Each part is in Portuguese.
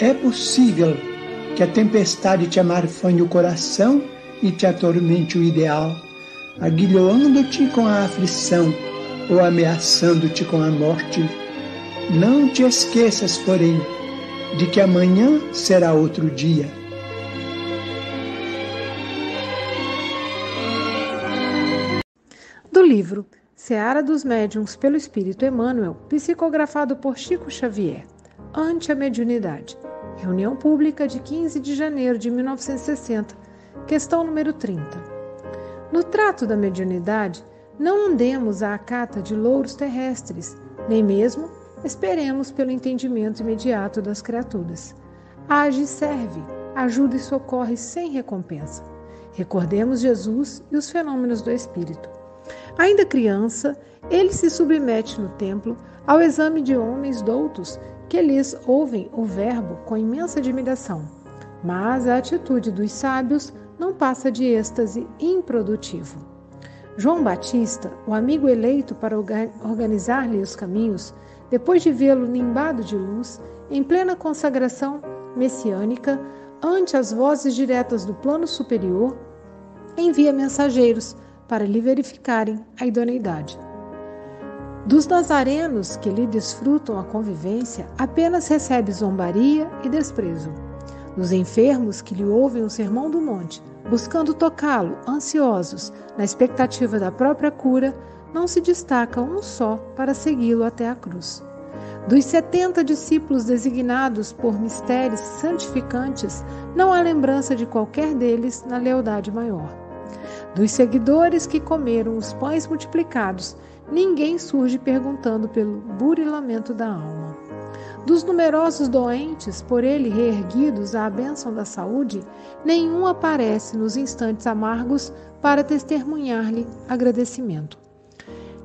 é possível que a tempestade te amarfanhe o coração e te atormente o ideal, aguilhoando-te com a aflição ou ameaçando-te com a morte. Não te esqueças, porém, de que amanhã será outro dia. Do livro Seara dos Médiuns pelo Espírito Emmanuel, psicografado por Chico Xavier. Ante a mediunidade. Reunião Pública de 15 de janeiro de 1960, questão número 30. No trato da mediunidade, não andemos à cata de louros terrestres, nem mesmo esperemos pelo entendimento imediato das criaturas. Age e serve, ajuda e socorre sem recompensa. Recordemos Jesus e os fenômenos do Espírito. Ainda criança, ele se submete no templo ao exame de homens doutos que lhes ouvem o Verbo com imensa admiração. Mas a atitude dos sábios não passa de êxtase improdutivo. João Batista, o amigo eleito para organizar-lhe os caminhos, depois de vê-lo nimbado de luz, em plena consagração messiânica, ante as vozes diretas do plano superior, envia mensageiros para lhe verificarem a idoneidade. Dos nazarenos que lhe desfrutam a convivência, apenas recebe zombaria e desprezo. Dos enfermos que lhe ouvem o sermão do monte, buscando tocá-lo, ansiosos, na expectativa da própria cura, não se destaca um só para segui-lo até a cruz. Dos setenta discípulos designados por mistérios santificantes, não há lembrança de qualquer deles na lealdade maior. Dos seguidores que comeram os pães multiplicados, ninguém surge perguntando pelo burilamento da alma. Dos numerosos doentes, por ele reerguidos à bênção da saúde, nenhum aparece nos instantes amargos para testemunhar-lhe agradecimento.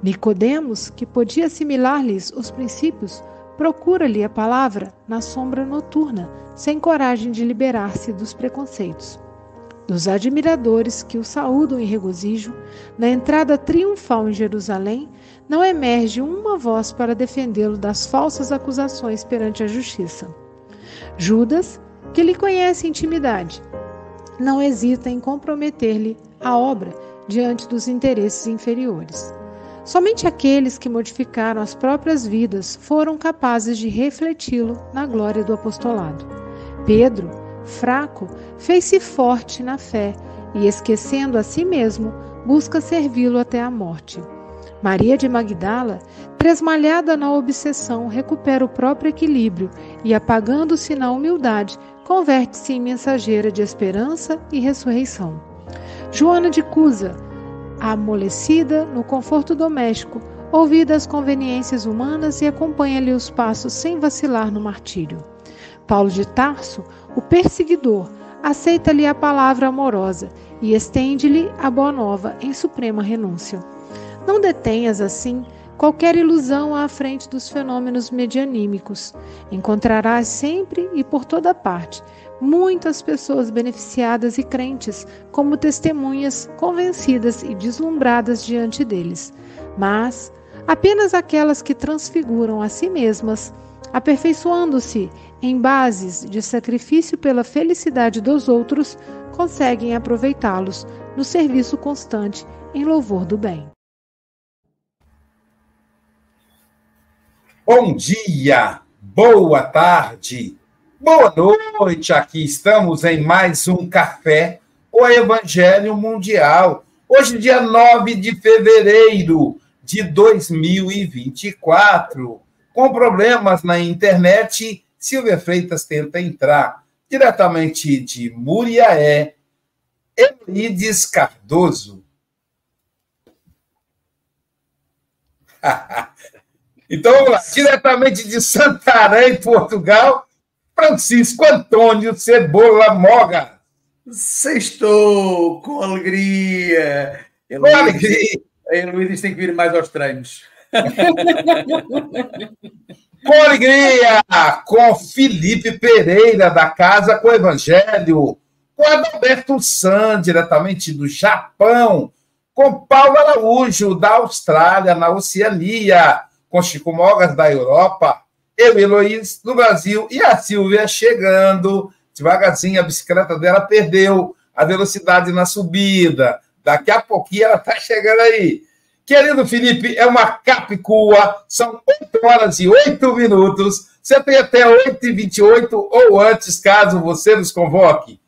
Nicodemos, que podia assimilar-lhes os princípios, procura-lhe a palavra na sombra noturna, sem coragem de liberar-se dos preconceitos dos admiradores que o saúdam em regozijo, na entrada triunfal em Jerusalém, não emerge uma voz para defendê-lo das falsas acusações perante a justiça. Judas, que lhe conhece intimidade, não hesita em comprometer-lhe a obra diante dos interesses inferiores. Somente aqueles que modificaram as próprias vidas foram capazes de refleti-lo na glória do apostolado. Pedro, fraco, fez-se forte na fé e, esquecendo a si mesmo, busca servi-lo até a morte. Maria de Magdala, tresmalhada na obsessão, recupera o próprio equilíbrio e, apagando-se na humildade, converte-se em mensageira de esperança e ressurreição. Joana de Cusa, amolecida no conforto doméstico, ouvida as conveniências humanas e acompanha-lhe os passos sem vacilar no martírio. Paulo de Tarso, o perseguidor, aceita-lhe a palavra amorosa e estende-lhe a boa nova em suprema renúncia. Não detenhas, assim, qualquer ilusão à frente dos fenômenos medianímicos. Encontrarás sempre e por toda parte muitas pessoas beneficiadas e crentes, como testemunhas convencidas e deslumbradas diante deles. Mas apenas aquelas que transfiguram a si mesmas, aperfeiçoando-se em bases de sacrifício pela felicidade dos outros, conseguem aproveitá-los no serviço constante em louvor do bem. Bom dia, boa tarde, boa noite. Aqui estamos em mais um café o Evangelho Mundial. Hoje, dia 9 de fevereiro de 2024. Com problemas na internet, Silvia Freitas tenta entrar diretamente de Muriaé, Elides Cardoso. Então vamos lá, diretamente de Santarém, Portugal, Francisco Antônio Cebola Moga. Sextou com alegria. Com alegria. A Luísa tem que vir mais aos treinos. com alegria, com Felipe Pereira, da Casa com o Evangelho, com Adalberto San, diretamente do Japão, com Paulo Araújo, da Austrália, na Oceania, com Chico Mogas da Europa, eu e do Brasil e a Silvia chegando. Devagarzinho, a bicicleta dela perdeu a velocidade na subida. Daqui a pouquinho ela está chegando aí. Querido Felipe, é uma capicua, são 8 horas e 8 minutos. Você tem até 8 e 28 ou antes, caso você nos convoque.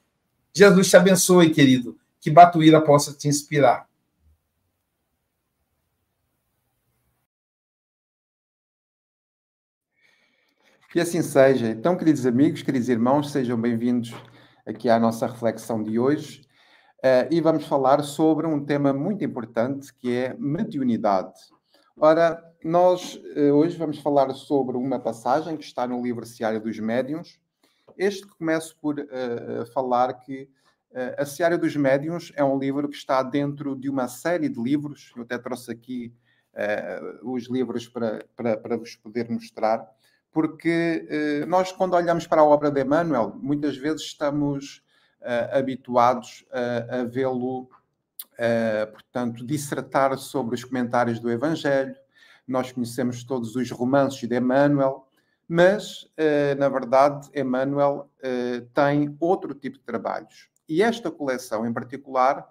Jesus te abençoe, querido. Que Batuíra possa te inspirar. Que assim seja. Então, queridos amigos, queridos irmãos, sejam bem-vindos aqui à nossa reflexão de hoje. Uh, e vamos falar sobre um tema muito importante que é mediunidade. Ora, nós uh, hoje vamos falar sobre uma passagem que está no livro Seara dos Médiuns. Este começo por uh, falar que a Seara dos Médiuns é um livro que está dentro de uma série de livros. Eu até trouxe aqui os livros para, para, para vos poder mostrar porque nós, quando olhamos para a obra de Emmanuel, muitas vezes estamos habituados a, a vê-lo, uh, portanto, dissertar sobre os comentários do Evangelho. Nós conhecemos todos os romances de Emmanuel, mas, na verdade, Emmanuel tem outro tipo de trabalhos. E esta coleção, em particular,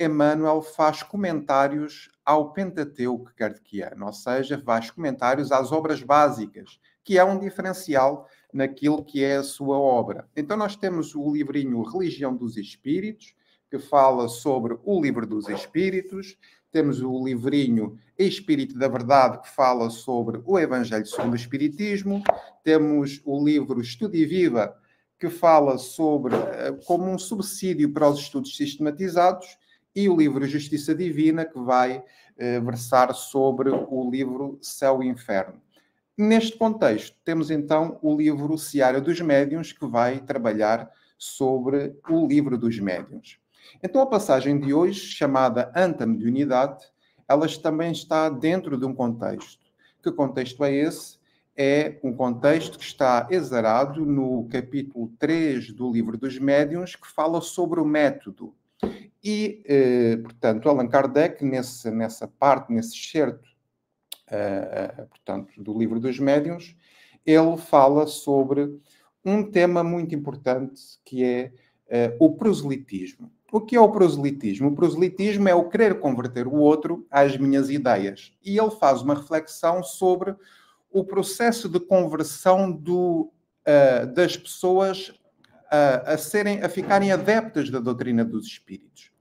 Emmanuel faz comentários ao Pentateuco kardeciano, ou seja, faz comentários às obras básicas que é um diferencial naquilo que é a sua obra. Então, nós temos o livrinho Religião dos Espíritos, que fala sobre o livro dos Espíritos, temos o livrinho Espírito da Verdade, que fala sobre o Evangelho segundo o Espiritismo, temos o livro Estudo e Viva, que fala sobre eh, como um subsídio para os estudos sistematizados, e o livro Justiça Divina, que vai eh, versar sobre o livro Céu e Inferno. Neste contexto, temos então o livro Seara dos Médiuns, que vai trabalhar sobre o livro dos médiuns. Então, a passagem de hoje, chamada Anta de Unidade, ela também está dentro de um contexto. Que contexto é esse? É um contexto que está exarado no capítulo 3 do livro dos médiuns, que fala sobre o método. E, eh, portanto, Allan Kardec, nesse, nessa parte, nesse excerto uh, portanto, do livro dos médiuns, ele fala sobre um tema muito importante que é uh, o proselitismo. O que é o proselitismo? O proselitismo é o querer converter o outro às minhas ideias. E ele faz uma reflexão sobre o processo de conversão do, uh, das pessoas uh, a, serem, a ficarem adeptas da doutrina dos espíritos.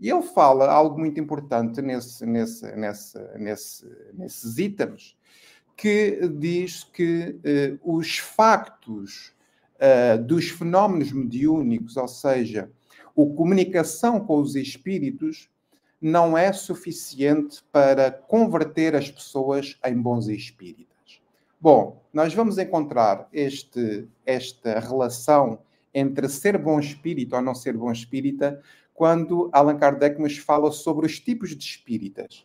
E ele fala algo muito importante nesse, nesse, nesse, nesse, nesses itens, que diz que eh, os factos eh, dos fenómenos mediúnicos, ou seja, a comunicação com os espíritos, não é suficiente para converter as pessoas em bons espíritas. Bom, nós vamos encontrar este, esta relação entre ser bom espírito ou não ser bom espírita quando Allan Kardec nos fala sobre os tipos de espíritas.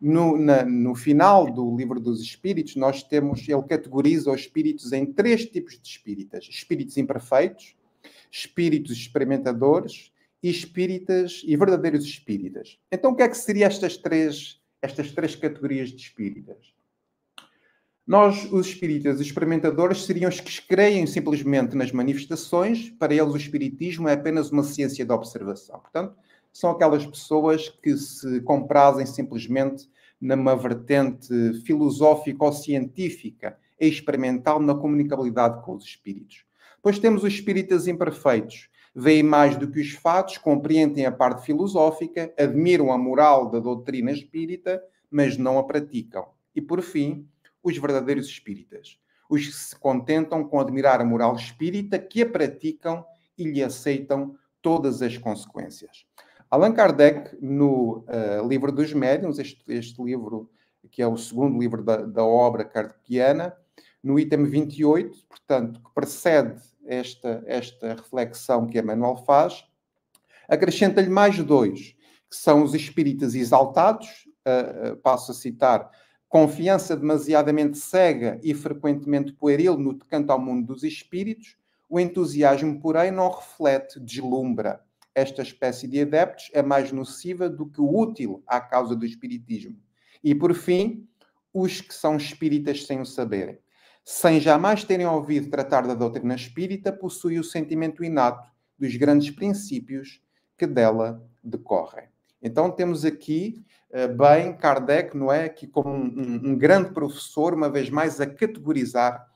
No, na, no final do livro dos espíritos, nós temos, ele categoriza os espíritos em três tipos de espíritas: espíritos imperfeitos, espíritos experimentadores e espíritas e verdadeiros espíritas. Então, o que é que seriam estas três, estas três categorias de espíritas? Nós, os espíritas experimentadores, seriam os que creem simplesmente nas manifestações, para eles o espiritismo é apenas uma ciência de observação. Portanto, são aquelas pessoas que se comprazem simplesmente numa vertente filosófica ou científica e experimental na comunicabilidade com os espíritos. Depois temos os espíritas imperfeitos. Veem mais do que os fatos, compreendem a parte filosófica, admiram a moral da doutrina espírita, mas não a praticam. E, por fim, os verdadeiros espíritas, os que se contentam com admirar a moral espírita, que a praticam e lhe aceitam todas as consequências. Allan Kardec, no uh, Livro dos Médiuns, este, este, livro que é o segundo livro da, da obra kardeciana, no item 28, portanto, que precede esta, esta reflexão que Emmanuel faz, acrescenta-lhe mais dois, que são os espíritas exaltados, uh, uh, passo a citar, confiança demasiadamente cega e frequentemente pueril no tocante ao mundo dos espíritos, o entusiasmo, porém, não reflete, deslumbra. Esta espécie de adeptos é mais nociva do que útil à causa do espiritismo. E, por fim, os que são espíritas sem o saberem. Sem jamais terem ouvido tratar da doutrina espírita, possuem o sentimento inato dos grandes princípios que dela decorrem. Então, temos aqui eh, bem Kardec, não é? Aqui como um, um, um, grande professor, uma vez mais, a categorizar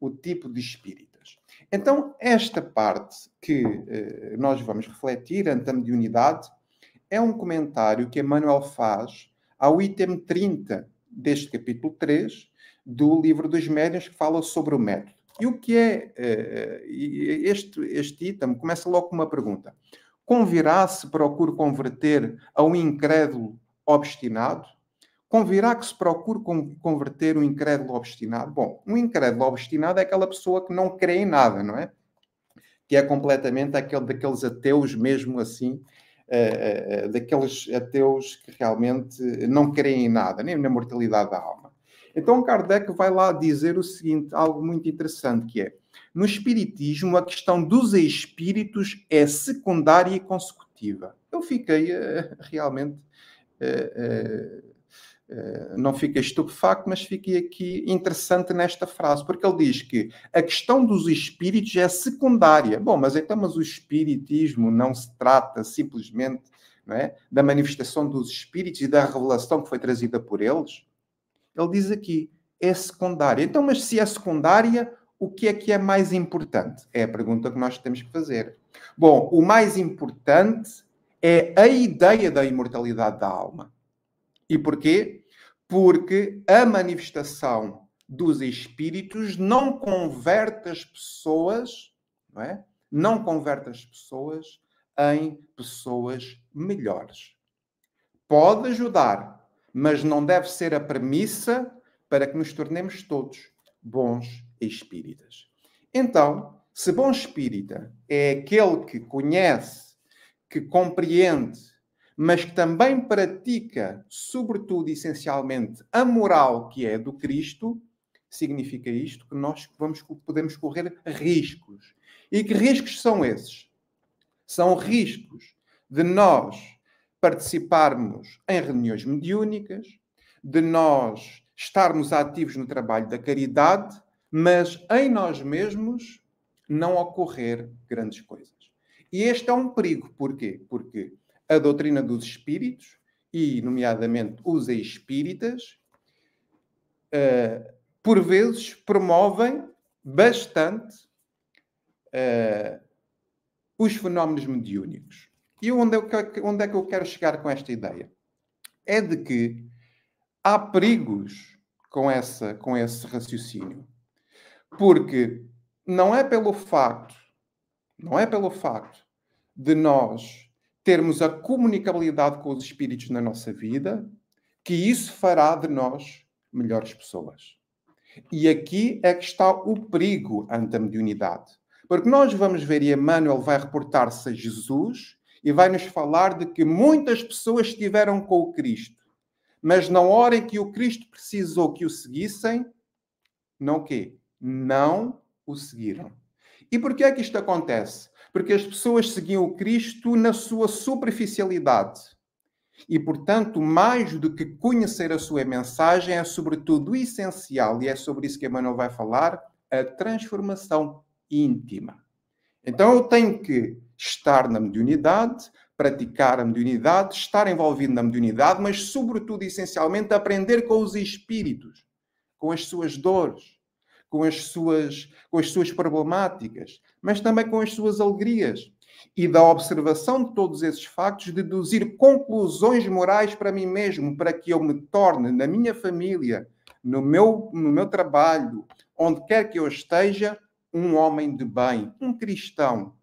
o tipo de espíritas. Então, esta parte que eh, nós vamos refletir ante a mediunidade é um comentário que Emmanuel faz ao item 30 deste capítulo 3 do livro dos médiuns, que fala sobre o método. E o que é eh, este, este item? Começa logo com uma pergunta. Convirá se procure converter a um incrédulo obstinado? Convirá que se procure converter um incrédulo obstinado? Bom, um incrédulo obstinado é aquela pessoa que não crê em nada, não é? Que é completamente aquele daqueles ateus mesmo assim, uh, uh, daqueles ateus que realmente não creem em nada, nem na mortalidade da alma. Então Kardec vai lá dizer o seguinte, algo muito interessante, que é, no Espiritismo a questão dos espíritos é secundária e consecutiva. Eu fiquei uh, realmente eh, eh, eh, não fiquei estupefacto, mas fiquei aqui interessante nesta frase, porque ele diz que a questão dos espíritos é secundária. Bom, mas então, mas o espiritismo não se trata simplesmente é, da manifestação dos espíritos e da revelação que foi trazida por eles? Ele diz aqui, é secundária. Então, mas se é secundária, o que é que é mais importante? É a pergunta que nós temos que fazer. Bom, o mais importante é a ideia da imortalidade da alma. E porquê? Porque a manifestação dos espíritos não converte as pessoas, não é? Não converte as pessoas em pessoas melhores. Pode ajudar, mas não deve ser a premissa para que nos tornemos todos bons espíritas. Então, se bom espírita é aquele que conhece que compreende, mas que também pratica, sobretudo, essencialmente, a moral que é do Cristo, significa isto que nós vamos, podemos correr riscos. E que riscos são esses? São riscos de nós participarmos em reuniões mediúnicas, de nós estarmos ativos no trabalho da caridade, mas em nós mesmos não ocorrer grandes coisas. E este é um perigo. Porquê? Porque a doutrina dos espíritos, e nomeadamente os espíritas, uh, por vezes promovem bastante uh, os fenómenos mediúnicos. E onde é, onde é que eu quero chegar com esta ideia? É de que há perigos com, essa, com esse raciocínio. Porque não é pelo facto não é pelo facto de nós termos a comunicabilidade com os espíritos na nossa vida, que isso fará de nós melhores pessoas. E aqui é que está o perigo ante a mediunidade. Porque nós vamos ver, e Emmanuel vai reportar-se a Jesus e vai nos falar de que muitas pessoas estiveram com o Cristo, mas na hora em que o Cristo precisou que o seguissem, não quê? Não o seguiram. E por que é que isto acontece? Porque as pessoas seguiam o Cristo na sua superficialidade. E, portanto, mais do que conhecer a sua mensagem, é sobretudo essencial, e é sobre isso que Emmanuel vai falar, a transformação íntima. Então eu tenho que estar na mediunidade, praticar a mediunidade, estar envolvido na mediunidade, mas, sobretudo, essencialmente, aprender com os espíritos, com as suas dores, com as suas, com as suas problemáticas, mas também com as suas alegrias. E da observação de todos esses factos, deduzir conclusões morais para mim mesmo, para que eu me torne, na minha família, no meu, no meu trabalho, onde quer que eu esteja, um homem de bem, um cristão,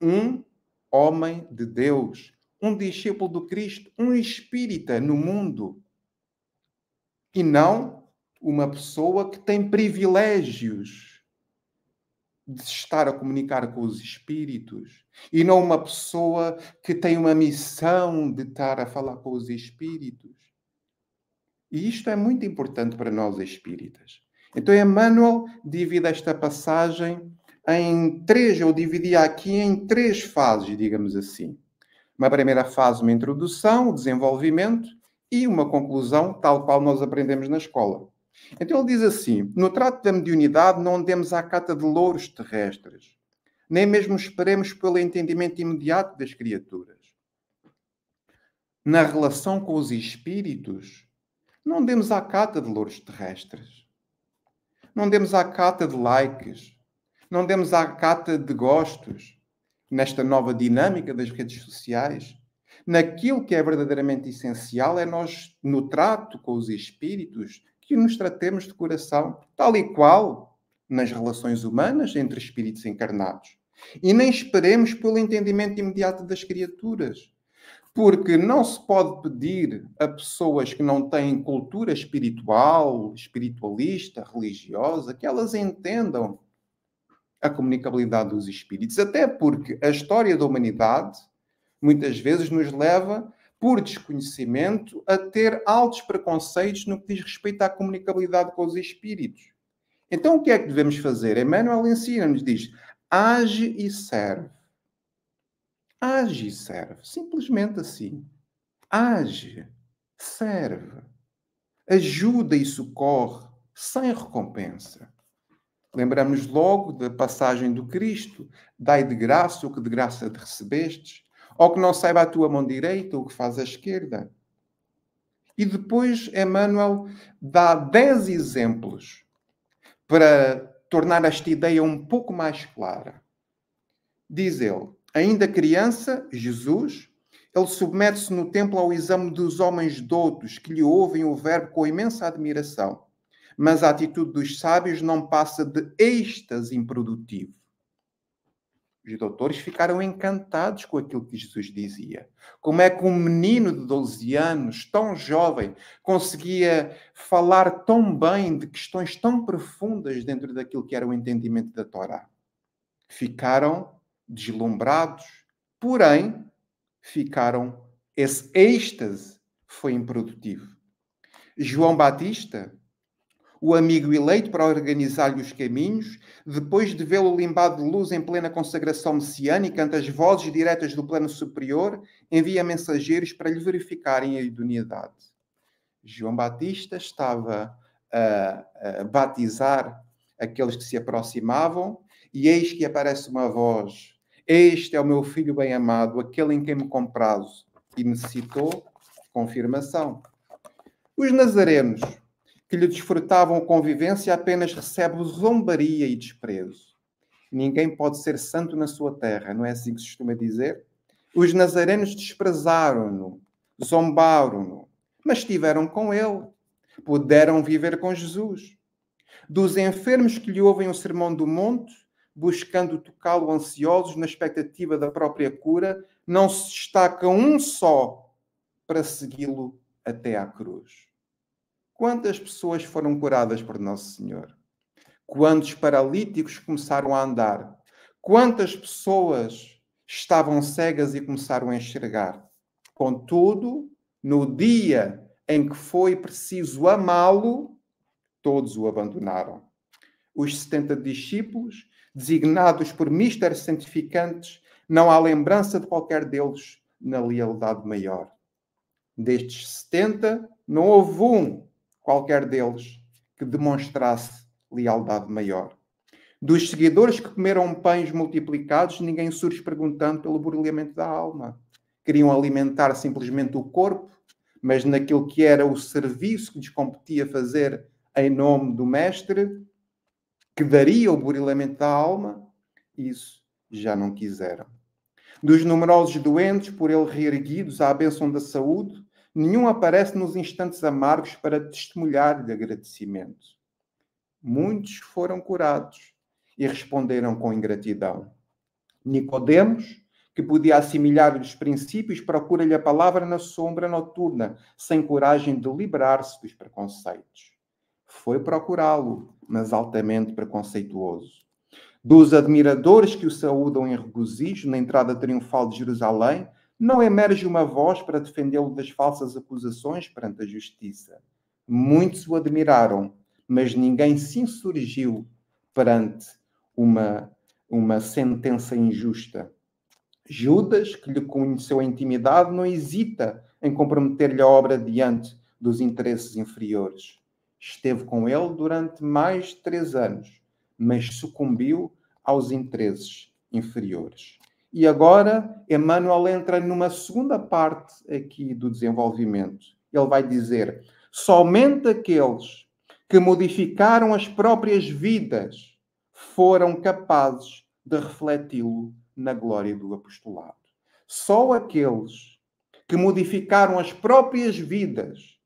um homem de Deus, um discípulo do Cristo, um espírita no mundo. E não uma pessoa que tem privilégios de estar a comunicar com os espíritos. E não uma pessoa que tem uma missão de estar a falar com os espíritos. E isto é muito importante para nós espíritas. Então, Emmanuel divide esta passagem em três, eu dividia aqui em três fases, digamos assim. Uma primeira fase, uma introdução, o desenvolvimento e uma conclusão, tal qual nós aprendemos na escola. Então ele diz assim: no trato da mediunidade não andemos à cata de louros terrestres, nem mesmo esperemos pelo entendimento imediato das criaturas. Na relação com os espíritos, não demos à cata de louros terrestres não demos à cata de likes, não demos à cata de gostos nesta nova dinâmica das redes sociais. Naquilo que é verdadeiramente essencial é nós, no trato com os espíritos, que nos tratemos de coração, tal e qual nas relações humanas entre espíritos encarnados. E nem esperemos pelo entendimento imediato das criaturas. Porque não se pode pedir a pessoas que não têm cultura espiritual, espiritualista, religiosa, que elas entendam a comunicabilidade dos espíritos. Até porque a história da humanidade muitas vezes nos leva, por desconhecimento, a ter altos preconceitos no que diz respeito à comunicabilidade com os espíritos. Então, o que é que devemos fazer? Emmanuel ensina-nos, diz, age e serve. Age e serve. Simplesmente assim. Age, serve, ajuda e socorre sem recompensa. Lembramos logo da passagem do Cristo: dai de graça o que de graça te recebestes, ou que não saiba a tua mão direita o que faz a esquerda. E depois Emmanuel dá dez exemplos para tornar esta ideia um pouco mais clara. Diz ele: Ainda criança, Jesus, ele submete-se no templo ao exame dos homens doutos que lhe ouvem o verbo com imensa admiração. Mas a atitude dos sábios não passa de êxtase improdutivo. Os doutores ficaram encantados com aquilo que Jesus dizia. Como é que um menino de 12 anos, tão jovem, conseguia falar tão bem de questões tão profundas dentro daquilo que era o entendimento da Torá? Ficaram deslumbrados, porém ficaram. Esse êxtase foi improdutivo. João Batista, o amigo eleito para organizar-lhe os caminhos, depois de vê-lo limbado de luz em plena consagração messiânica ante as vozes diretas do plano superior, envia mensageiros para lhe verificarem a idoneidade. João Batista estava a, a batizar aqueles que se aproximavam, e eis que aparece uma voz este é o meu filho bem amado, aquele em quem me comprazo. E necessitou confirmação. Os nazarenos, que lhe desfrutavam convivência, apenas recebem zombaria e desprezo. Ninguém pode ser santo na sua terra, não é assim que se costuma dizer? Os nazarenos desprezaram-no, zombaram-no, mas estiveram com ele, puderam viver com Jesus. Dos enfermos que lhe ouvem o sermão do monte, buscando tocá-lo ansiosos na expectativa da própria cura, não se destaca um só para segui-lo até à cruz. Quantas pessoas foram curadas por Nosso Senhor? Quantos paralíticos começaram a andar? Quantas pessoas estavam cegas e começaram a enxergar? Contudo, no dia em que foi preciso amá-lo, todos o abandonaram. Os 70 discípulos, designados por Mister Santificantes, não há lembrança de qualquer deles na lealdade maior. Destes 70, não houve um, qualquer deles, que demonstrasse lealdade maior. Dos seguidores que comeram pães multiplicados, ninguém surge perguntando pelo burlamento da alma. Queriam alimentar simplesmente o corpo, mas naquilo que era o serviço que lhes competia fazer em nome do Mestre, que daria o burilamento da alma, isso já não quiseram. Dos numerosos doentes, por ele reerguidos à bênção da saúde, nenhum aparece nos instantes amargos para testemunhar-lhe agradecimento. Muitos foram curados e responderam com ingratidão. Nicodemos, que podia assimilar os princípios, procura-lhe a palavra na sombra noturna, sem coragem de liberar-se dos preconceitos. Foi procurá-lo, mas altamente preconceituoso. Dos admiradores que o saúdam em regozijo na entrada triunfal de Jerusalém, não emerge uma voz para defendê-lo das falsas acusações perante a justiça. Muitos o admiraram, mas ninguém se insurgiu perante uma, uma sentença injusta. Judas, que lhe conheceu a intimidade, não hesita em comprometer-lhe a obra diante dos interesses inferiores. Esteve com ele durante mais de três anos, mas sucumbiu aos interesses inferiores. E agora Emmanuel entra numa segunda parte aqui do desenvolvimento. Ele vai dizer: somente aqueles que modificaram as próprias vidas foram capazes de refleti-lo na glória do apostolado. Só aqueles que modificaram as próprias vidas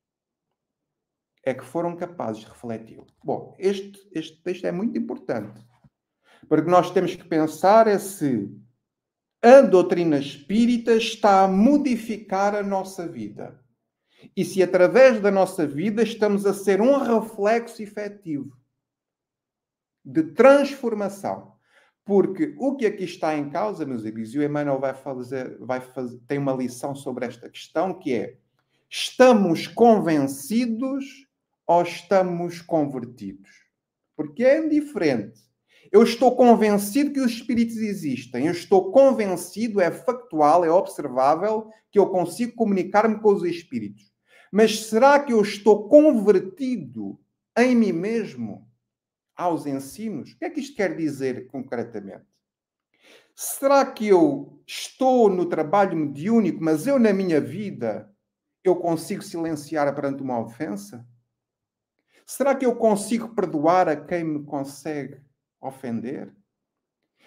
é que foram capazes de refleti-lo. Bom, este, este texto é muito importante. Porque nós temos que pensar é se a doutrina espírita está a modificar a nossa vida. E se através da nossa vida estamos a ser um reflexo efetivo de transformação. Porque o que aqui está em causa, meus amigos, e o Emmanuel vai fazer, vai fazer, tem uma lição sobre esta questão, que é: estamos convencidos ou estamos convertidos? Porque é indiferente. Eu estou convencido que os espíritos existem. Eu estou convencido, é factual, é observável, que eu consigo comunicar-me com os espíritos. Mas será que eu estou convertido em mim mesmo aos ensinos? O que é que isto quer dizer concretamente? Será que eu estou no trabalho mediúnico, mas eu na minha vida eu consigo silenciar perante uma ofensa? Será que eu consigo perdoar a quem me consegue ofender?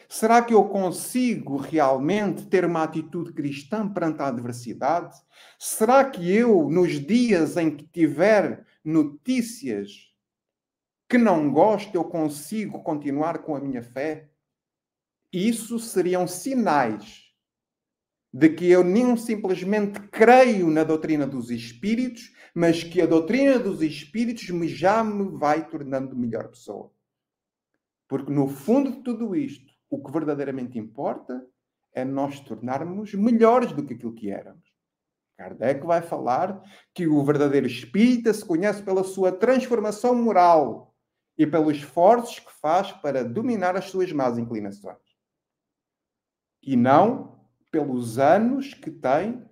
Será que eu consigo realmente ter uma atitude cristã perante a adversidade? Será que eu, nos dias em que tiver notícias que não gosto, eu consigo continuar com a minha fé? Isso seriam sinais de que eu nem simplesmente creio na doutrina dos espíritos, mas que a doutrina dos espíritos já me vai tornando melhor pessoa. Porque no fundo de tudo isto, o que verdadeiramente importa é nós tornarmos melhores do que aquilo que éramos. Kardec vai falar que o verdadeiro espírita se conhece pela sua transformação moral e pelos esforços que faz para dominar as suas más inclinações. E não pelos anos que tem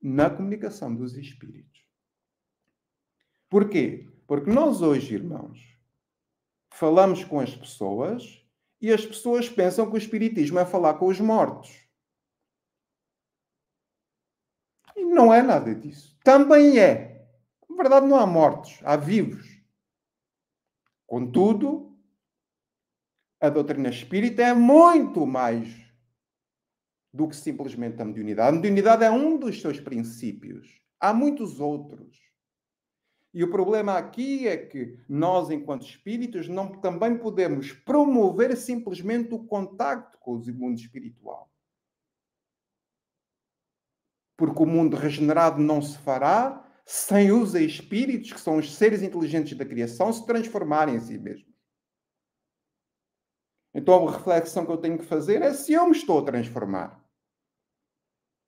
na comunicação dos espíritos. Porquê? Porque nós hoje, irmãos, falamos com as pessoas e as pessoas pensam que o Espiritismo é falar com os mortos. E não é nada disso. Também é. Na verdade, não há mortos, há vivos. Contudo, a doutrina espírita é muito mais do que simplesmente a mediunidade. A mediunidade é um dos seus princípios. Há muitos outros E o problema aqui é que nós, enquanto espíritos, não também podemos promover simplesmente o contacto com o mundo espiritual. Porque o mundo regenerado não se fará sem os espíritos, que são os seres inteligentes da criação, se transformarem em si mesmos. Então a reflexão que eu tenho que fazer é se eu me estou a transformar.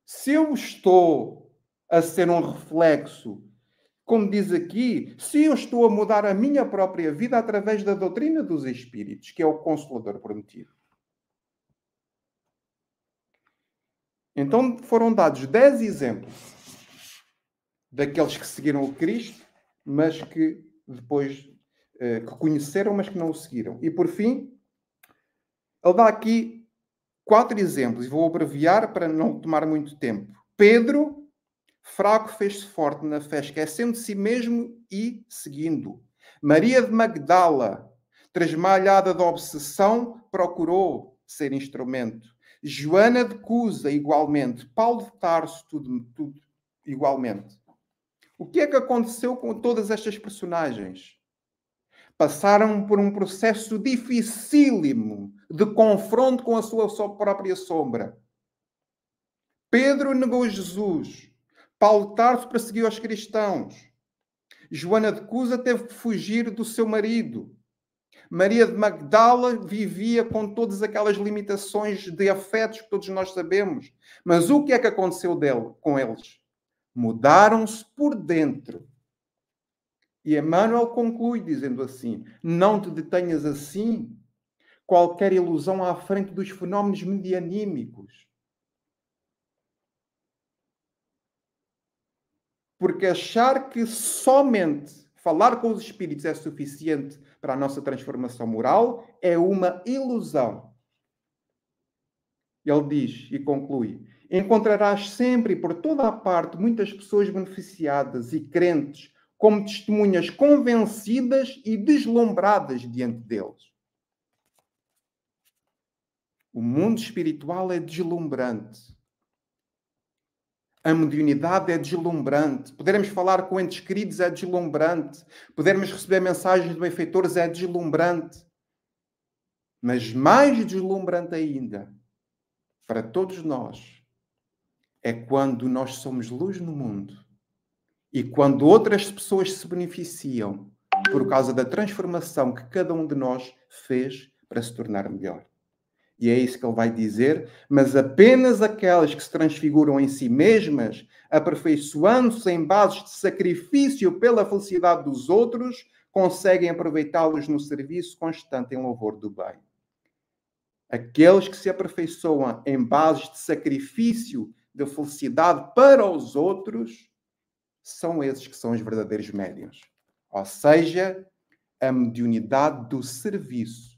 Se eu estou a ser um reflexo como diz aqui, se eu estou a mudar a minha própria vida através da doutrina dos Espíritos, que é o Consolador prometido. Então foram dados dez exemplos daqueles que seguiram o Cristo, mas que depois eh, que conheceram, mas que não o seguiram. E por fim, ele dá aqui quatro exemplos, e vou abreviar para não tomar muito tempo. Pedro, Fraco fez-se forte na fé, esquecendo de si mesmo e seguindo. Maria de Magdala, tresmalhada da obsessão, procurou ser instrumento. Joana de Cusa, igualmente. Paulo de Tarso, tudo, tudo igualmente. O que é que aconteceu com todas estas personagens? Passaram por um processo dificílimo de confronto com a sua própria sombra. Pedro negou Jesus. Paulo Tarso perseguiu os cristãos. Joana de Cusa teve que fugir do seu marido. Maria de Magdala vivia com todas aquelas limitações de afetos que todos nós sabemos. Mas o que é que aconteceu dele, com eles? Mudaram-se por dentro. E Emmanuel conclui dizendo assim: Não te detenhas assim qualquer ilusão à frente dos fenómenos medianímicos. Porque achar que somente falar com os espíritos é suficiente para a nossa transformação moral é uma ilusão. Ele diz e conclui: Encontrarás sempre e por toda a parte muitas pessoas beneficiadas e crentes, como testemunhas convencidas e deslumbradas diante deles. O mundo espiritual é deslumbrante. A mediunidade é deslumbrante. Podermos falar com entes queridos é deslumbrante. Podermos receber mensagens de benfeitores é deslumbrante. Mas mais deslumbrante ainda, para todos nós, é quando nós somos luz no mundo e quando outras pessoas se beneficiam por causa da transformação que cada um de nós fez para se tornar melhor. E é isso que ele vai dizer, mas apenas aquelas que se transfiguram em si mesmas, aperfeiçoando-se em bases de sacrifício pela felicidade dos outros, conseguem aproveitá-los no serviço constante em louvor do bem. Aqueles que se aperfeiçoam em bases de sacrifício de felicidade para os outros são esses que são os verdadeiros médiuns. Ou seja, a mediunidade do serviço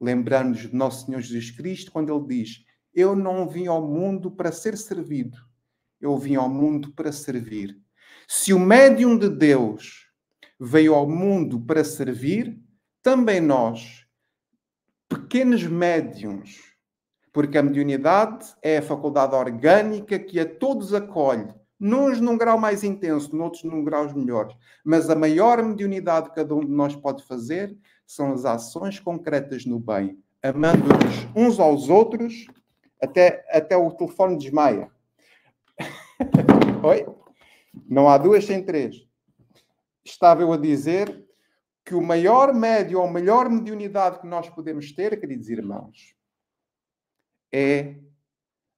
lembrando-nos de Nosso Senhor Jesus Cristo, quando ele diz: Eu não vim ao mundo para ser servido, eu vim ao mundo para servir. Se o médium de Deus veio ao mundo para servir, também nós, pequenos médiums, porque a mediunidade é a faculdade orgânica que a todos acolhe, uns num grau mais intenso, noutros num grau melhores. Mas a maior mediunidade que cada um de nós pode fazer são as ações concretas no bem, amando-nos uns aos outros, até, até o telefone desmaia. Oi? Não há duas sem três. Estava eu a dizer que o maior médio ou a melhor mediunidade que nós podemos ter, queridos irmãos, é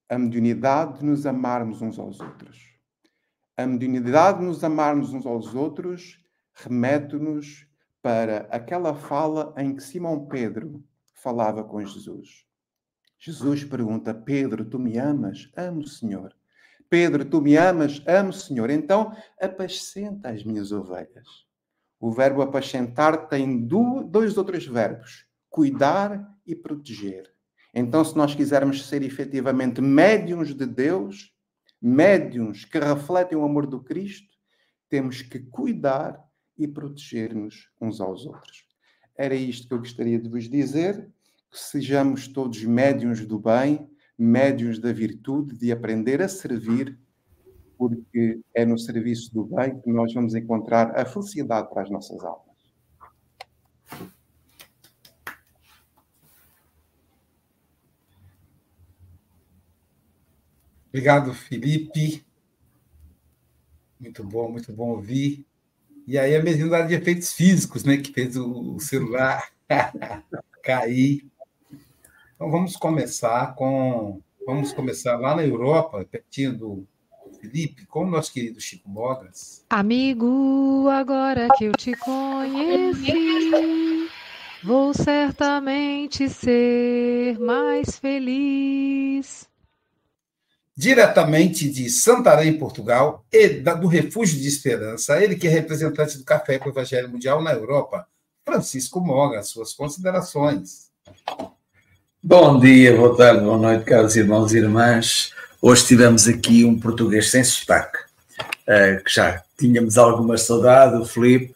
a mediunidade de nos amarmos uns aos outros. A mediunidade de nos amarmos uns aos outros remete-nos para aquela fala em que Simão Pedro falava com Jesus. Jesus pergunta: Pedro, tu me amas? Amo, Senhor. Pedro, tu me amas? Amo, Senhor. Então, apacenta as minhas ovelhas. O verbo apacentar tem dois outros verbos: cuidar e proteger. Então, se nós quisermos ser efetivamente médiums de Deus, médiums que refletem o amor do Cristo, temos que cuidar e proteger-nos uns aos outros. Era isto que eu gostaria de vos dizer, que sejamos todos médiuns do bem, médiuns da virtude, de aprender a servir porque é no serviço do bem que nós vamos encontrar a felicidade para as nossas almas. Obrigado, Felipe. Muito bom, muito bom ouvir. E aí a mediunidade de efeitos físicos, né, que fez o celular cair. Então vamos começar com vamos começar lá na Europa, pertinho do Felipe, com o nosso querido Chico Mogas. Amigo, agora que eu te conheci, vou certamente ser mais feliz diretamente de Santarém, Portugal, e do Refúgio de Esperança, ele que é representante do Café com o Evangelho Mundial na Europa, Francisco Moga, suas considerações. Bom dia, boa tarde, boa noite, caros irmãos e irmãs. Hoje tivemos aqui um português sem sotaque, uh, que já tínhamos alguma saudade, o Filipe,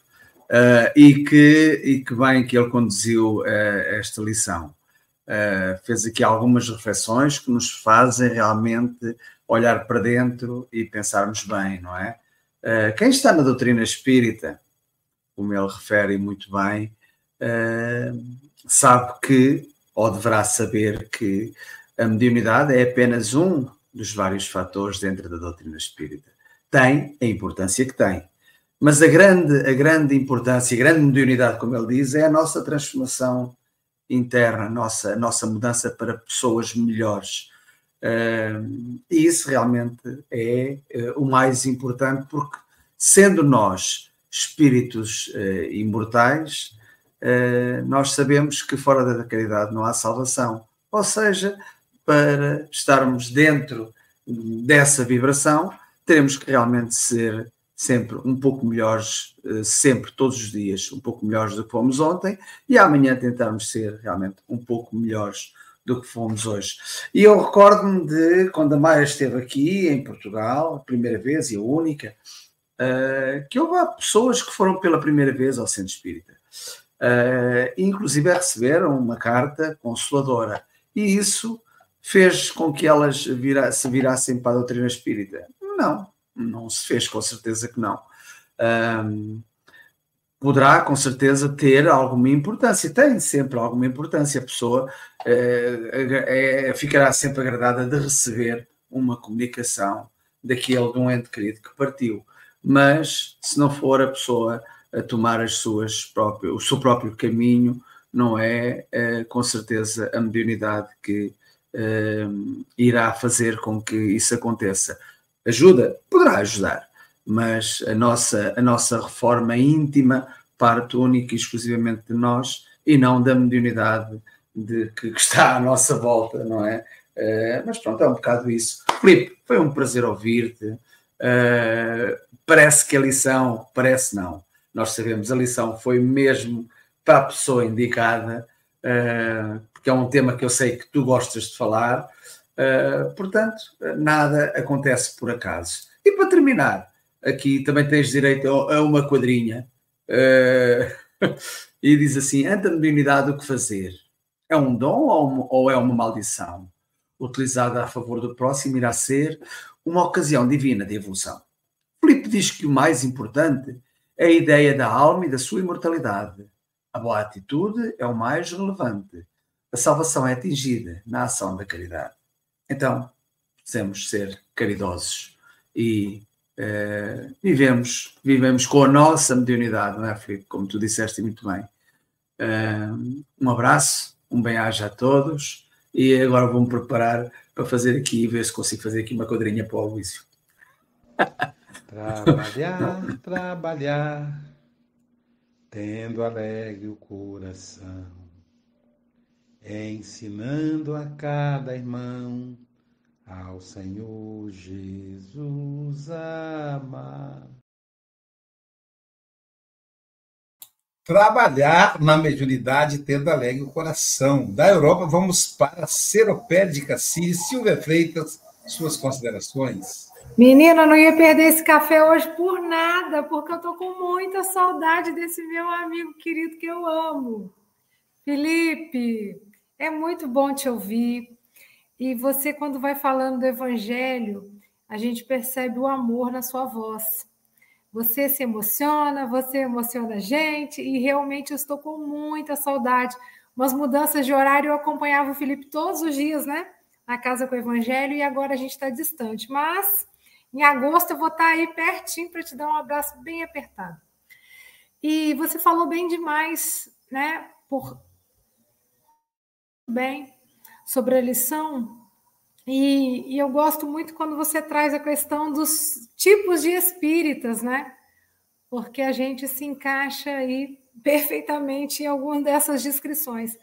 uh, e, que, e que bem que ele conduziu uh, esta lição. Uh, fez aqui algumas reflexões que nos fazem realmente olhar para dentro e pensarmos bem, não é? Uh, quem está na doutrina espírita, como ele refere muito bem, uh, sabe que, ou deverá saber que a mediunidade é apenas um dos vários fatores dentro da doutrina espírita. Tem a importância que tem. Mas a grande, a grande importância, a grande mediunidade, como ele diz, é a nossa transformação interna, nossa, nossa mudança para pessoas melhores. Uh, e isso realmente é uh, o mais importante, porque sendo nós espíritos uh, imortais, nós sabemos que fora da caridade não há salvação. Ou seja, para estarmos dentro dessa vibração, teremos que realmente ser sempre um pouco melhores, eh, sempre, todos os dias, um pouco melhores do que fomos ontem e amanhã tentarmos ser realmente um pouco melhores do que fomos hoje. E eu recordo-me de quando a Maia esteve aqui em Portugal, a primeira vez e a única, uh, que houve pessoas que foram pela primeira vez ao Centro Espírita. Uh, inclusive receberam uma carta consoladora. E isso fez com que elas vira, se virassem para a doutrina espírita? Não, não se fez, com certeza que não. Um, poderá, com certeza, ter alguma importância, tem sempre alguma importância. A pessoa é, ficará sempre agradada de receber uma comunicação daquele de um ente querido que partiu. Mas, se não for a pessoa a tomar as suas próprias, o seu próprio caminho, não é, é com certeza a mediunidade que irá fazer com que isso aconteça. Ajuda? Poderá ajudar, mas a nossa, a nossa reforma íntima parte única e exclusivamente de nós e não da mediunidade de, que, que está à nossa volta, não é? Uh, mas pronto, é um bocado isso. Filipe, foi um prazer ouvir-te. Uh, parece que a lição, parece não, nós sabemos, a lição foi mesmo para a pessoa indicada, uh, porque é um tema que eu sei que tu gostas de falar, Uh, portanto, nada acontece por acaso. E para terminar, aqui também tens direito a, uma quadrinha. Uh, e diz assim: ante a mediunidade, o que fazer? É um dom ou, ou é uma maldição? Utilizada a favor do próximo, irá ser uma ocasião divina de evolução. Filipe diz que o mais importante é a ideia da alma e da sua imortalidade. A boa atitude é o mais relevante. A salvação é atingida na ação da caridade. Então, precisamos ser caridosos e uh, vivemos, vivemos com a nossa mediunidade, não é, Filipe? Como tu disseste muito bem. Uh, um abraço, um bem-aja a todos e agora vou-me preparar para fazer aqui, ver se consigo fazer aqui uma quadrinha para o Luísio. Trabalhar, trabalhar, tendo alegre o coração ensinando a cada irmão ao Senhor Jesus amar. Trabalhar na mediunidade tendo alegre o coração. Da Europa, vamos para Seropé de Cassis. Silvia Freitas, suas considerações. Menina, não ia perder esse café hoje por nada, porque eu tô com muita saudade desse meu amigo querido que eu amo. Felipe, é muito bom te ouvir. E você, quando vai falando do Evangelho, a gente percebe o amor na sua voz. Você se emociona, você emociona a gente, e realmente eu estou com muita saudade. Umas mudanças de horário, eu acompanhava o Felipe todos os dias, né? Na casa com o Evangelho, e agora a gente está distante. Mas em agosto eu vou estar aí pertinho para te dar um abraço bem apertado. E você falou bem demais, né? Por bem sobre a lição. E, e, eu gosto muito quando você traz a questão dos tipos de espíritas, né? Porque a gente se encaixa aí perfeitamente em alguma dessas descrições.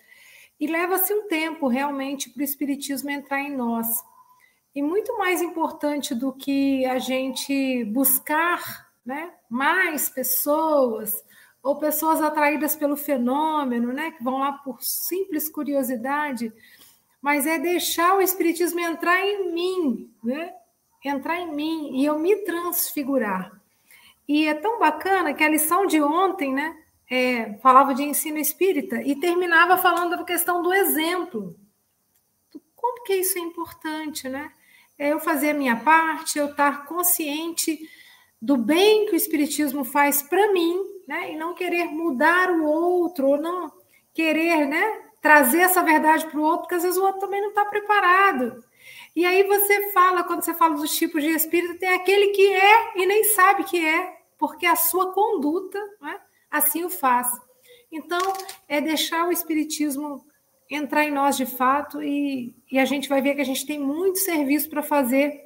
E leva-se um tempo realmente para o espiritismo entrar em nós. E muito mais importante do que a gente buscar né, mais pessoas ou pessoas atraídas pelo fenômeno, né, que vão lá por simples curiosidade, mas é deixar o espiritismo entrar em mim, né? Entrar em mim e eu me transfigurar. E é tão bacana que a lição de ontem, né, é, falava de ensino espírita e terminava falando da questão do exemplo. Como que isso é importante, né? É eu fazer a minha parte, eu estar consciente do bem que o espiritismo faz para mim, né? E não querer mudar o outro, ou não querer, né, trazer essa verdade para o outro, porque às vezes o outro também não está preparado. E aí você fala, quando você fala dos tipos de espírito, tem aquele que é e nem sabe que é, porque a sua conduta né, assim o faz. Então, é deixar o espiritismo entrar em nós de fato e, e a gente vai ver que a gente tem muito serviço para fazer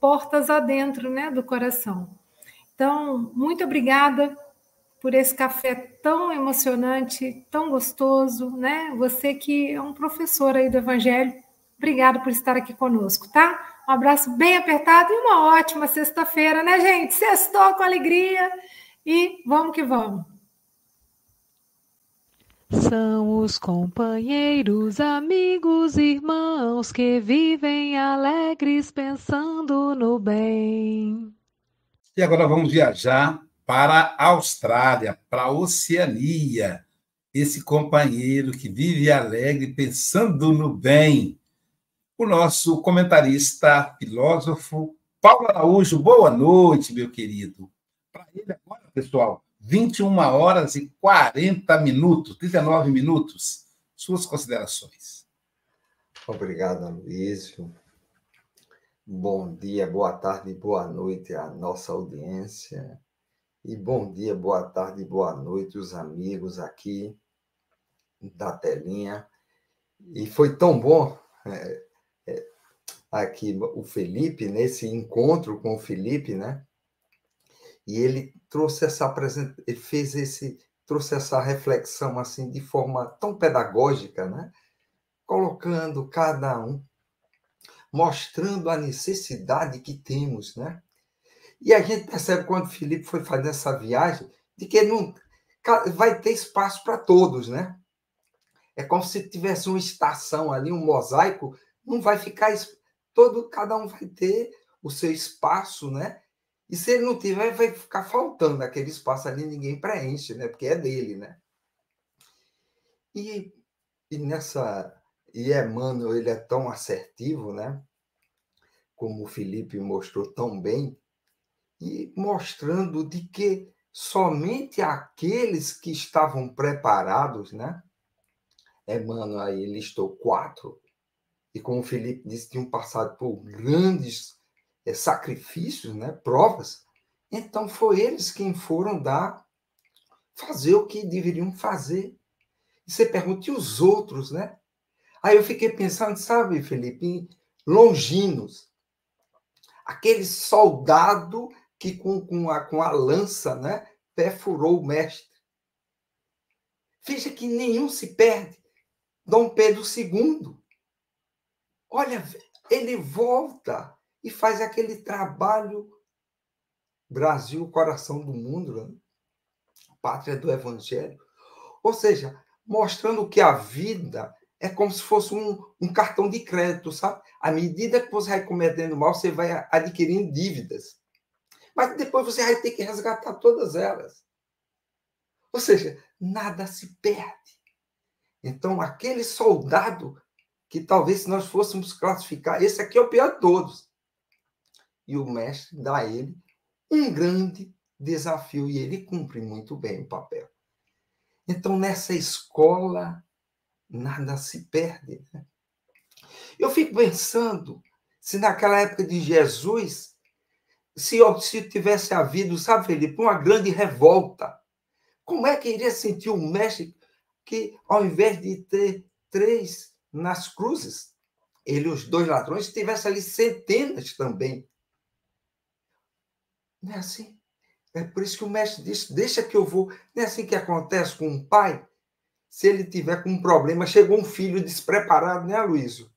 portas adentro né, do coração. Então, muito obrigada por esse café tão emocionante, tão gostoso, né? Você que é um professor aí do Evangelho, obrigado por estar aqui conosco, tá? Um abraço bem apertado e uma ótima sexta-feira, né, gente? Sextou com alegria e vamos que vamos. São os companheiros, amigos, irmãos que vivem alegres pensando no bem. E agora vamos viajar para a Austrália, para a Oceania. Esse companheiro que vive alegre, pensando no bem. O nosso comentarista, filósofo, Paulo Araújo. Boa noite, meu querido. Para ele agora, pessoal, 21 horas e 40 minutos, 39 minutos. Suas considerações. Obrigado, Aloysio. Bom dia, boa tarde, boa noite à nossa audiência. E bom dia, boa tarde, boa noite, os amigos aqui da telinha. E foi tão bom é, é, aqui o Felipe, nesse encontro com o Felipe, né? E ele trouxe essa apresentação, ele fez esse, trouxe essa reflexão assim de forma tão pedagógica, né? Colocando cada um, mostrando a necessidade que temos, né? E a gente percebe quando o Felipe foi fazer essa viagem, de que não vai ter espaço para todos, né? É como se tivesse uma estação ali, um mosaico, não vai ficar todo, cada um vai ter o seu espaço, né? E se ele não tiver, vai ficar faltando aquele espaço ali, ninguém preenche, né? Porque é dele, né? E, e nessa e Emmanuel, ele é tão assertivo, né? Como o Felipe mostrou tão bem, e mostrando de que somente aqueles que estavam preparados, né? Emmanuel aí listou quatro, e como o Felipe disse, tinham passado por grandes é, sacrifícios, né? provas, então foi eles quem foram dar, fazer o que deveriam fazer. E você pergunta, e os outros, né? Aí eu fiquei pensando, sabe, Felipe, longinos, aquele soldado que com, com, a, com a lança né, perfurou o mestre. Veja que nenhum se perde. Dom Pedro II. Olha, ele volta e faz aquele trabalho. Brasil, coração do mundo, né? pátria do evangelho. Ou seja, mostrando que a vida é como se fosse um, um cartão de crédito, sabe? À medida que você vai cometendo mal, você vai adquirindo dívidas mas depois você vai ter que resgatar todas elas. Ou seja, nada se perde. Então, aquele soldado que talvez se nós fôssemos classificar, esse aqui é o pior de todos. e o mestre dá a ele um grande desafio e ele cumpre muito bem o papel. Então, nessa escola, nada se perde. Né? Eu fico pensando se naquela época de Jesus, se, se tivesse havido, sabe, Felipe, uma grande revolta, como é que iria sentir o mestre que, ao invés de ter três nas cruzes, ele os dois ladrões, tivesse ali centenas também? Não é assim? É por isso que o mestre disse: deixa que eu vou. Não é assim que acontece com um pai? Se ele tiver com um problema, chegou um filho despreparado, né, Luísio?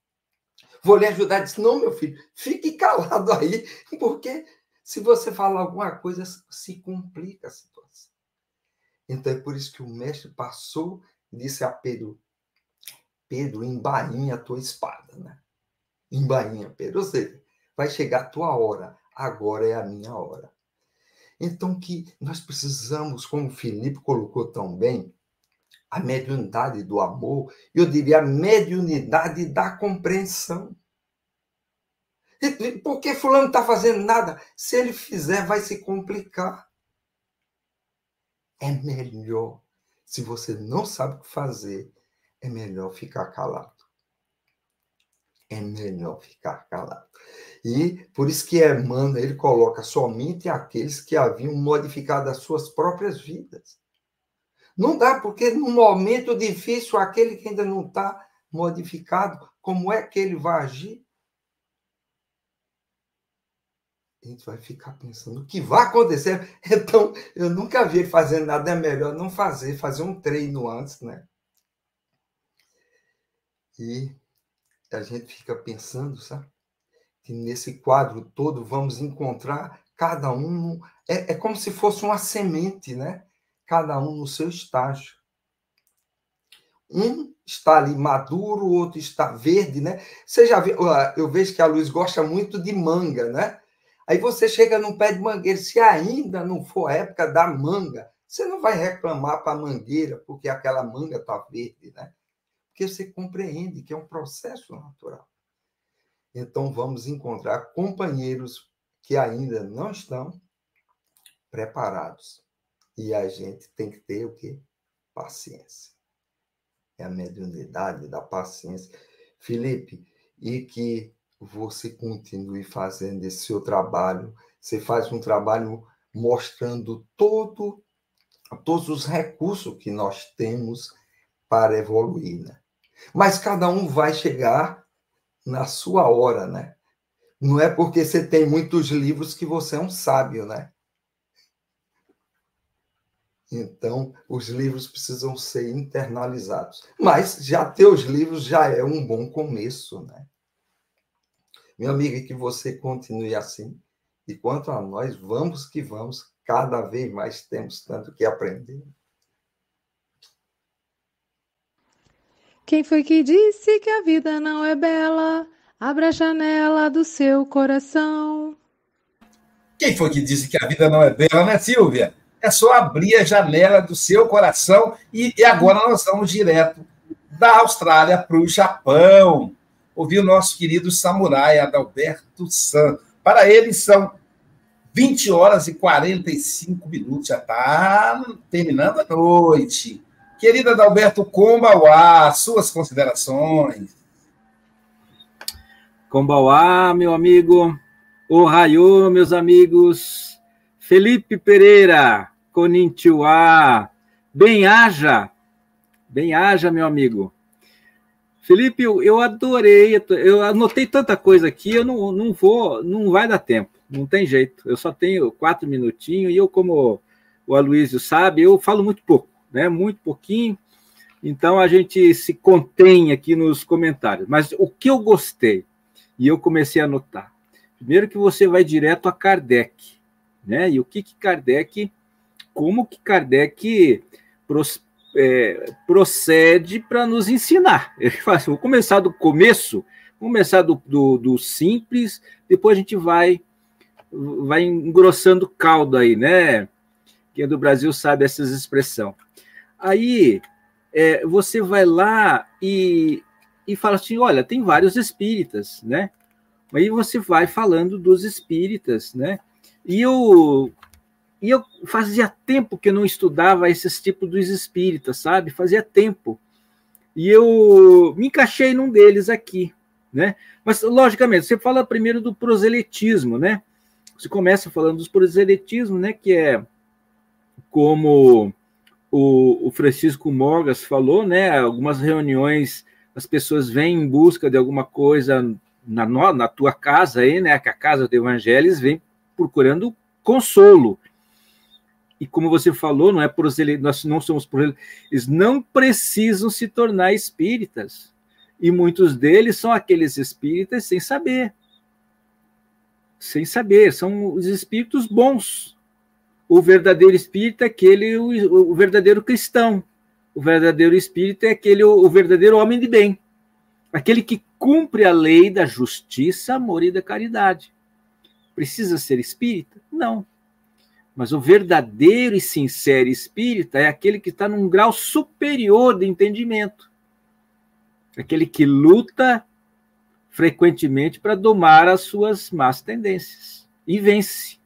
Vou lhe ajudar. Disse: não, meu filho, fique calado aí, porque se você falar alguma coisa, se complica a situação. Então é por isso que o mestre passou e disse a Pedro: Pedro, embainha a tua espada, né? Embainha, Pedro. Ou seja, vai chegar a tua hora, agora é a minha hora. Então, que nós precisamos, como o Felipe colocou tão bem, a mediunidade do amor, eu diria a mediunidade da compreensão. Por que fulano está fazendo nada? Se ele fizer, vai se complicar. É melhor, se você não sabe o que fazer, é melhor ficar calado. É melhor ficar calado. E por isso que Emmanuel ele coloca somente aqueles que haviam modificado as suas próprias vidas. Não dá, porque no momento difícil, aquele que ainda não está modificado, como é que ele vai agir? A gente vai ficar pensando o que vai acontecer. Então, eu nunca vi fazendo nada, é melhor não fazer, fazer um treino antes, né? E a gente fica pensando, sabe? que nesse quadro todo vamos encontrar cada um. É, é como se fosse uma semente, né? Cada um no seu estágio. Um está ali maduro, o outro está verde, né? Você já viu, eu vejo que a Luz gosta muito de manga, né? Aí você chega num pé de mangueira, se ainda não for a época da manga, você não vai reclamar para a mangueira porque aquela manga está verde, né? Porque você compreende que é um processo natural. Então, vamos encontrar companheiros que ainda não estão preparados. E a gente tem que ter o quê? Paciência. É a mediunidade da paciência. Felipe, e que você continue fazendo esse seu trabalho. Você faz um trabalho mostrando todo, todos os recursos que nós temos para evoluir. Né? Mas cada um vai chegar na sua hora, né? Não é porque você tem muitos livros que você é um sábio, né? Então, os livros precisam ser internalizados. Mas já ter os livros já é um bom começo, né? Meu amigo, que você continue assim. E quanto a nós, vamos que vamos, cada vez mais temos tanto que aprender. Quem foi que disse que a vida não é bela? Abra a janela do seu coração. Quem foi que disse que a vida não é bela, né, Silvia? É só abrir a janela do seu coração e, e agora nós vamos direto da Austrália para o Japão. Ouvir o nosso querido samurai Adalberto San. Para ele são 20 horas e 45 minutos, já está terminando a noite. Querida Adalberto Combauá, suas considerações. Combauá, meu amigo. Ohayô, meus amigos. Felipe Pereira, Konnichiwa. Bem-haja. Bem-haja, meu amigo. Felipe, eu adorei, eu anotei tanta coisa aqui, eu não, não vou, não vai dar tempo, não tem jeito. Eu só tenho quatro minutinhos e eu, como o Aloysio sabe, eu falo muito pouco né? Muito pouquinho. Então a gente se contém aqui nos comentários. Mas o que eu gostei, e eu comecei a notar, primeiro que você vai direto a Kardec, né? E o que, que Kardec, como que Kardec é, procede para nos ensinar. Ele fala assim, vou começar do começo, começar do, do, do simples, depois a gente vai vai engrossando caldo aí, né? Quem é do Brasil sabe essas expressões. Aí é, você vai lá e, e fala assim: olha, tem vários espíritas, né? Aí você vai falando dos espíritas, né? E eu, e eu fazia tempo que eu não estudava esses tipos dos espíritas, sabe? Fazia tempo. E eu me encaixei num deles aqui, né? Mas, logicamente, você fala primeiro do proselitismo, né? Você começa falando dos proselitismos, né? Que é como o, o Francisco Morgas falou, né? Algumas reuniões, as pessoas vêm em busca de alguma coisa na, na tua casa aí, né? Que a casa do Evangelho, vêm procurando consolo. E como você falou, não é proselitismo, nós não somos proselitistas, eles não precisam se tornar espíritas. E muitos deles são aqueles espíritas sem saber. Sem saber, são os espíritos bons, o verdadeiro espírito é aquele, o, o verdadeiro cristão. O verdadeiro espírito é aquele, o, o verdadeiro homem de bem. Aquele que cumpre a lei da justiça, amor e da caridade. Precisa ser espírita? Não. Mas o verdadeiro e sincero espírita é aquele que está num grau superior de entendimento. Aquele que luta frequentemente para domar as suas más tendências e vence.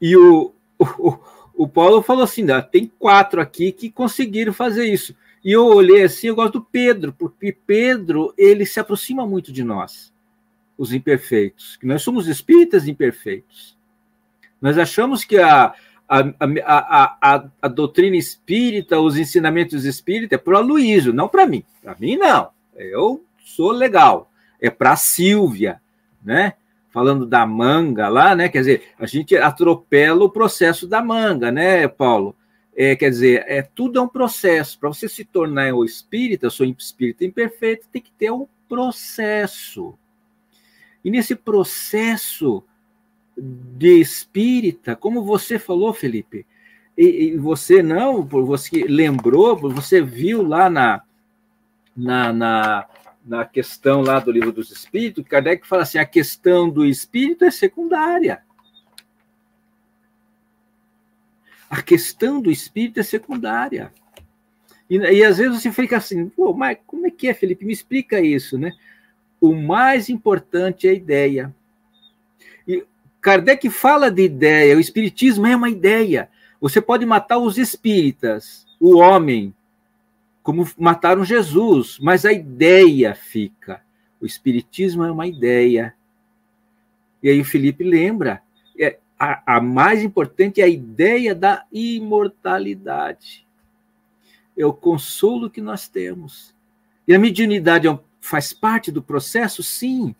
E o, o, o Paulo falou assim: tem quatro aqui que conseguiram fazer isso. E eu olhei assim, eu gosto do Pedro, porque Pedro ele se aproxima muito de nós, os imperfeitos, que nós somos espíritas imperfeitos. Nós achamos que a, a, a, a, a doutrina espírita, os ensinamentos espíritas é para o não para mim. Para mim, não. Eu sou legal. É para a Silvia, né? falando da manga lá, né? Quer dizer, a gente atropela o processo da manga, né, Paulo? É, quer dizer, é tudo é um processo. Para você se tornar o espírita, sou espírita imperfeito, tem que ter um processo. E nesse processo de espírita, como você falou, Felipe, e, e você não, você lembrou, você viu lá na, na, na na questão lá do livro dos Espíritos, Kardec fala assim: a questão do espírito é secundária. A questão do espírito é secundária. E, e às vezes você fica assim, pô, mas como é que é, Felipe? Me explica isso, né? O mais importante é a ideia. Kardec fala de ideia, o espiritismo é uma ideia. Você pode matar os espíritas, o homem, como mataram Jesus, mas a ideia fica. O Espiritismo é uma ideia. E aí o Felipe lembra, é, a, a mais importante é a ideia da imortalidade. É o consolo que nós temos. E a mediunidade é faz parte do processo? Sim,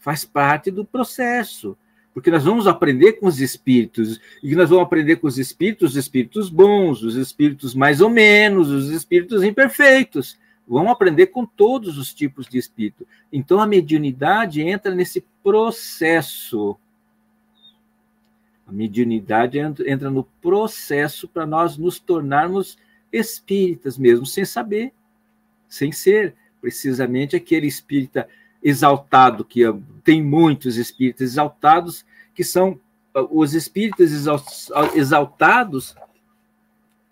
faz parte do processo porque nós vamos aprender com os espíritos, e nós vamos aprender com os espíritos, os espíritos bons, os espíritos mais ou menos, os espíritos imperfeitos. Vamos aprender com todos os tipos de espírito. Então a mediunidade entra nesse processo. A mediunidade entra no processo para nós nos tornarmos espíritas mesmo, sem saber, sem ser precisamente aquele espírita exaltado, que tem muitos espíritos exaltados, que são os espíritos exaltados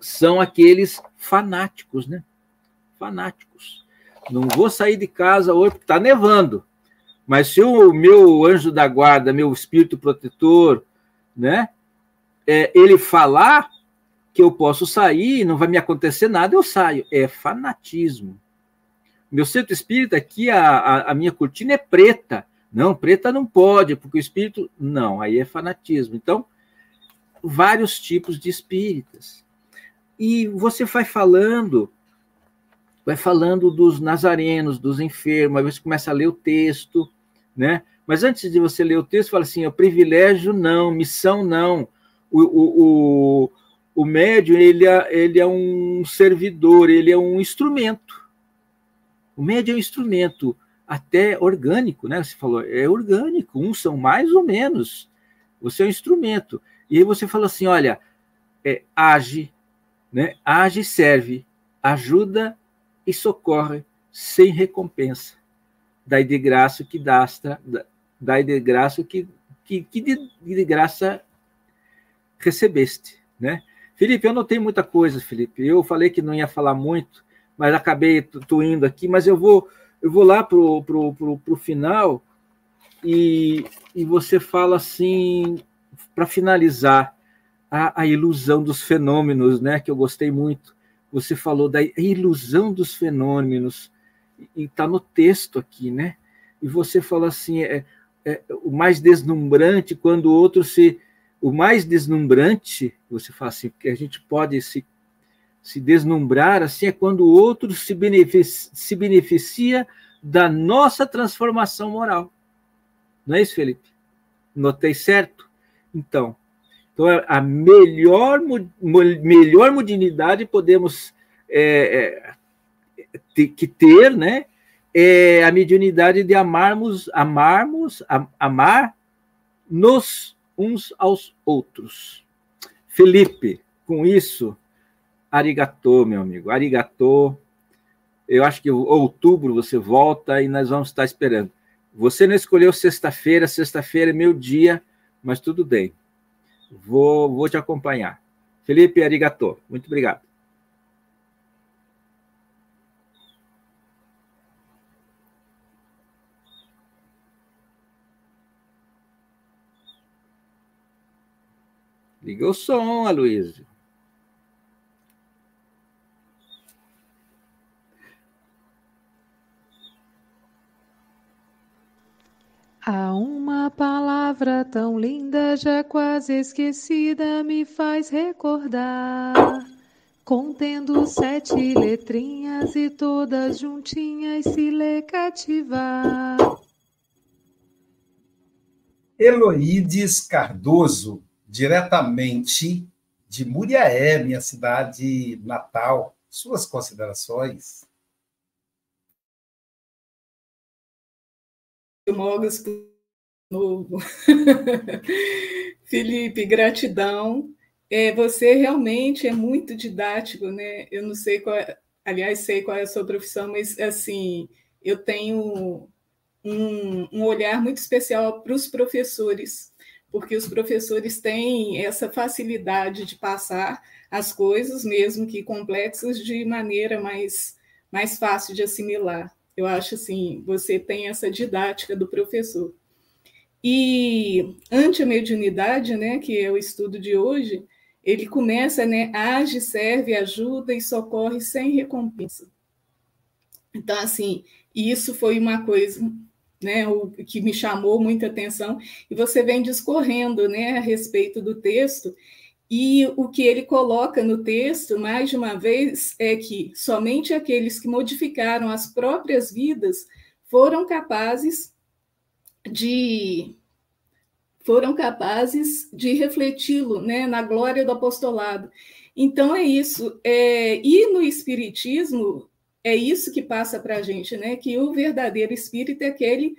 são aqueles fanáticos, né? Fanáticos. Não vou sair de casa hoje porque está nevando. Mas se o meu anjo da guarda, meu espírito protetor, né, é, ele falar que eu posso sair, não vai me acontecer nada, eu saio. É fanatismo. Meu centro espírita aqui, a, a, a, minha cortina é preta. Não, preta não pode, porque o espírito. Não, aí é fanatismo. Então, vários tipos de espíritas. E você vai falando, vai falando dos nazarenos, dos enfermos, aí você começa a ler o texto, né? Mas antes de você ler o texto, fala assim: o privilégio não, missão não. O, o, o, o médium ele é, ele é um servidor, ele é um instrumento. O médio é um instrumento até orgânico, né? Você falou, é orgânico, uns são mais ou menos. Você é um instrumento. E aí você fala assim: olha, é, age, né? age, serve, ajuda e socorre sem recompensa. Dai de graça que dasta, dai de graça que, que, que de, de graça recebeste, né? Felipe, eu não tenho muita coisa, Felipe. Eu falei que não ia falar muito, mas acabei indo aqui, mas eu vou eu vou lá pro, pro, pro, pro final e, e você fala assim, para finalizar, a, a ilusão dos fenômenos, né? Que eu gostei muito. Você falou da ilusão dos fenômenos, e está no texto aqui, né? E você fala assim, é, é, o mais deslumbrante quando o outro se. O mais deslumbrante, você fala assim, que a gente pode se, se deslumbrar assim, é quando o outro se beneficia, se beneficia da nossa transformação moral. Não é isso, Felipe? Notei certo? Então, então a melhor, melhor modernidade podemos é, é, ter, que ter, né? É a mediunidade de amarmos, amarmos, amar nos uns aos outros. Felipe, com isso, arigatô, meu amigo, arigatô. Eu acho que outubro você volta e nós vamos estar esperando. Você não escolheu sexta-feira, sexta-feira é meu dia, mas tudo bem. Vou, vou te acompanhar. Felipe Arigato, muito obrigado. Liga o som, Aloysio. Há uma palavra tão linda, já quase esquecida, me faz recordar. Contendo sete letrinhas e todas juntinhas se lê cativar. Eloídes Cardoso, diretamente de Muriaé, minha cidade natal. Suas considerações? Mogas novo. Felipe, gratidão. É, você realmente é muito didático, né? Eu não sei qual, é, aliás, sei qual é a sua profissão, mas assim, eu tenho um, um olhar muito especial para os professores, porque os professores têm essa facilidade de passar as coisas, mesmo que complexas, de maneira mais, mais fácil de assimilar. Eu acho assim, você tem essa didática do professor. E ante a mediunidade, né, que é o estudo de hoje, ele começa, né, age, serve, ajuda e socorre sem recompensa. Então, assim, isso foi uma coisa, né, o que me chamou muita atenção, e você vem discorrendo, né, a respeito do texto, e o que ele coloca no texto, mais de uma vez, é que somente aqueles que modificaram as próprias vidas foram capazes de foram capazes de refleti-lo né, na glória do apostolado. Então é isso. É, e no Espiritismo é isso que passa para a gente, né? Que o verdadeiro espírito é aquele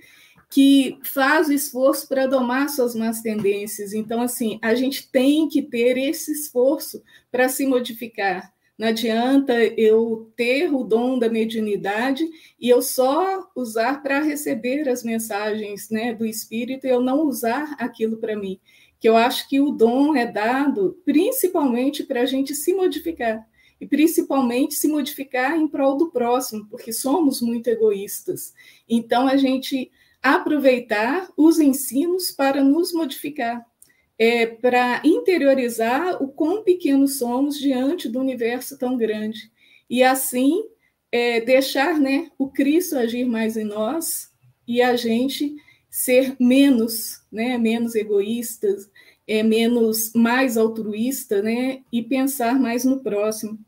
que faz o esforço para domar suas más tendências. Então, assim, a gente tem que ter esse esforço para se modificar. Não adianta eu ter o dom da mediunidade e eu só usar para receber as mensagens né, do Espírito e eu não usar aquilo para mim. Que eu acho que o dom é dado principalmente para a gente se modificar e principalmente se modificar em prol do próximo, porque somos muito egoístas. Então, a gente aproveitar os ensinos para nos modificar, é, para interiorizar o quão pequenos somos diante do universo tão grande. E assim é, deixar né, o Cristo agir mais em nós e a gente ser menos, né, menos egoístas, é, menos mais altruísta, né, e pensar mais no próximo.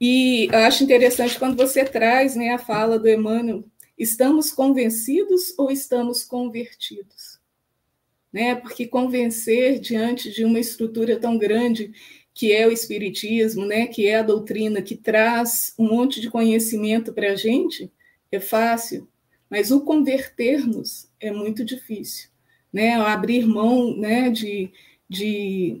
E acho interessante quando você traz né, a fala do Emmanuel Estamos convencidos ou estamos convertidos? Né? Porque convencer diante de uma estrutura tão grande que é o espiritismo, né, que é a doutrina que traz um monte de conhecimento para a gente, é fácil, mas o convertermos é muito difícil, né? Abrir mão, né, de, de,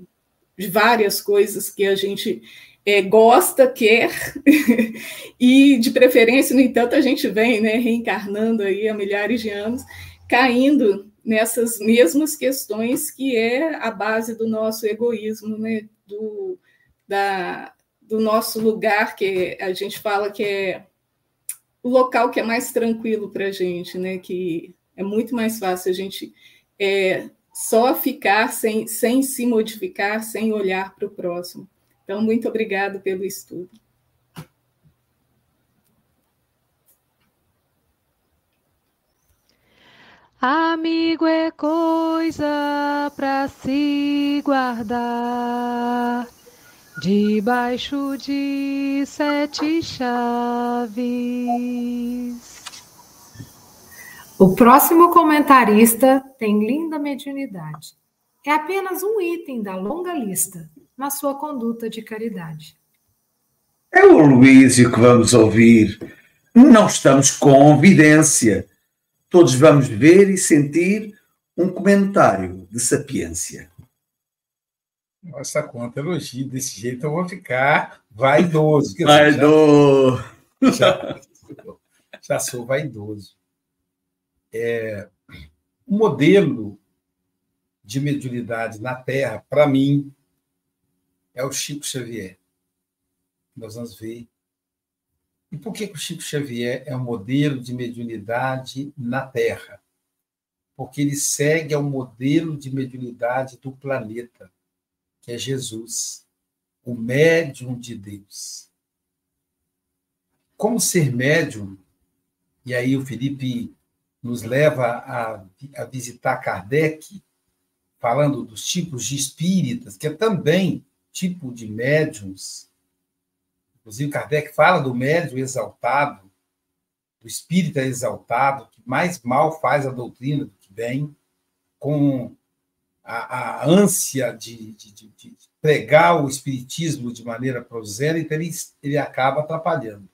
de várias coisas que a gente é, gosta, quer, e de preferência, no entanto, a gente vem né, reencarnando aí há milhares de anos, caindo nessas mesmas questões que é a base do nosso egoísmo, né, do, da, do nosso lugar, que a gente fala que é o local que é mais tranquilo para a gente, né, que É muito mais fácil a gente é, só ficar sem, sem se modificar, sem olhar para o próximo. Então, muito obrigado pelo estudo. Amigo é coisa para se guardar debaixo de sete chaves. O próximo comentarista tem linda mediunidade. É apenas um item da longa lista na sua conduta de caridade. É o Luísio que vamos ouvir. Não estamos com evidência todos vamos ver e sentir um comentário de sapiência. Nossa, conta elogio desse jeito, eu vou ficar vaidoso. Vaidoso! Já, já, sou vaidoso. É, o modelo de mediunidade na Terra, para mim, é o Chico Xavier. Nós vamos ver e por que, o Chico Xavier é um modelo de mediunidade na Terra? Porque ele segue ao modelo de mediunidade do planeta, que é Jesus, o médium de Deus. Como ser médium? E aí o Felipe nos leva a, a visitar Kardec, falando dos tipos de espíritas, que é também tipo de médiums Inclusive, Kardec fala do médium exaltado, do espírita exaltado, que mais mal faz a doutrina do que bem, com a, a ânsia de, de, de, de, pregar o espiritismo de maneira prosélita, ele, ele acaba atrapalhando.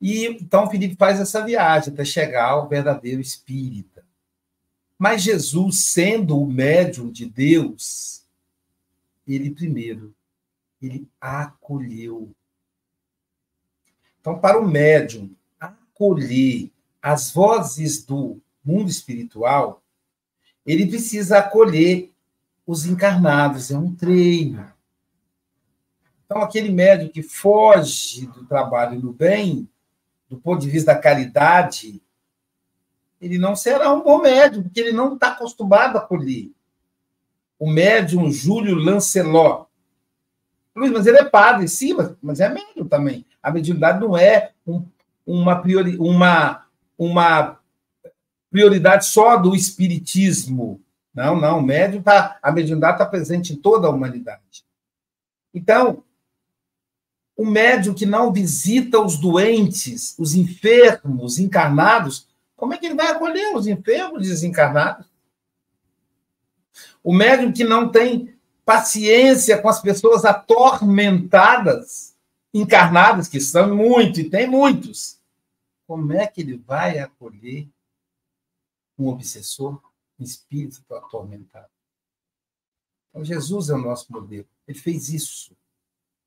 E então Felipe faz essa viagem até chegar ao verdadeiro espírita. Mas Jesus, sendo o médium de Deus, ele primeiro ele acolheu. Então, para o médium acolher as vozes do mundo espiritual, ele precisa acolher os encarnados, é um treino. Então, aquele médium que foge do trabalho do bem, do ponto de vista da caridade, ele não será um bom médium, porque ele não está acostumado a acolher. O médium Júlio Lancelot, Luiz, mas ele é padre, sim, mas, é médium também. A mediunidade não é um, uma, priori, uma, uma prioridade só do espiritismo. Não, não. O médium tá, a mediunidade está presente em toda a humanidade. Então, o médium que não visita os doentes, os enfermos, os encarnados, como é que ele vai acolher os enfermos desencarnados? O médium que não tem paciência com as pessoas atormentadas, encarnadas, que são muito, e tem muitos. Como é que ele vai acolher um obsessor, um espírito atormentado? Então, Jesus é o nosso modelo. Ele fez isso.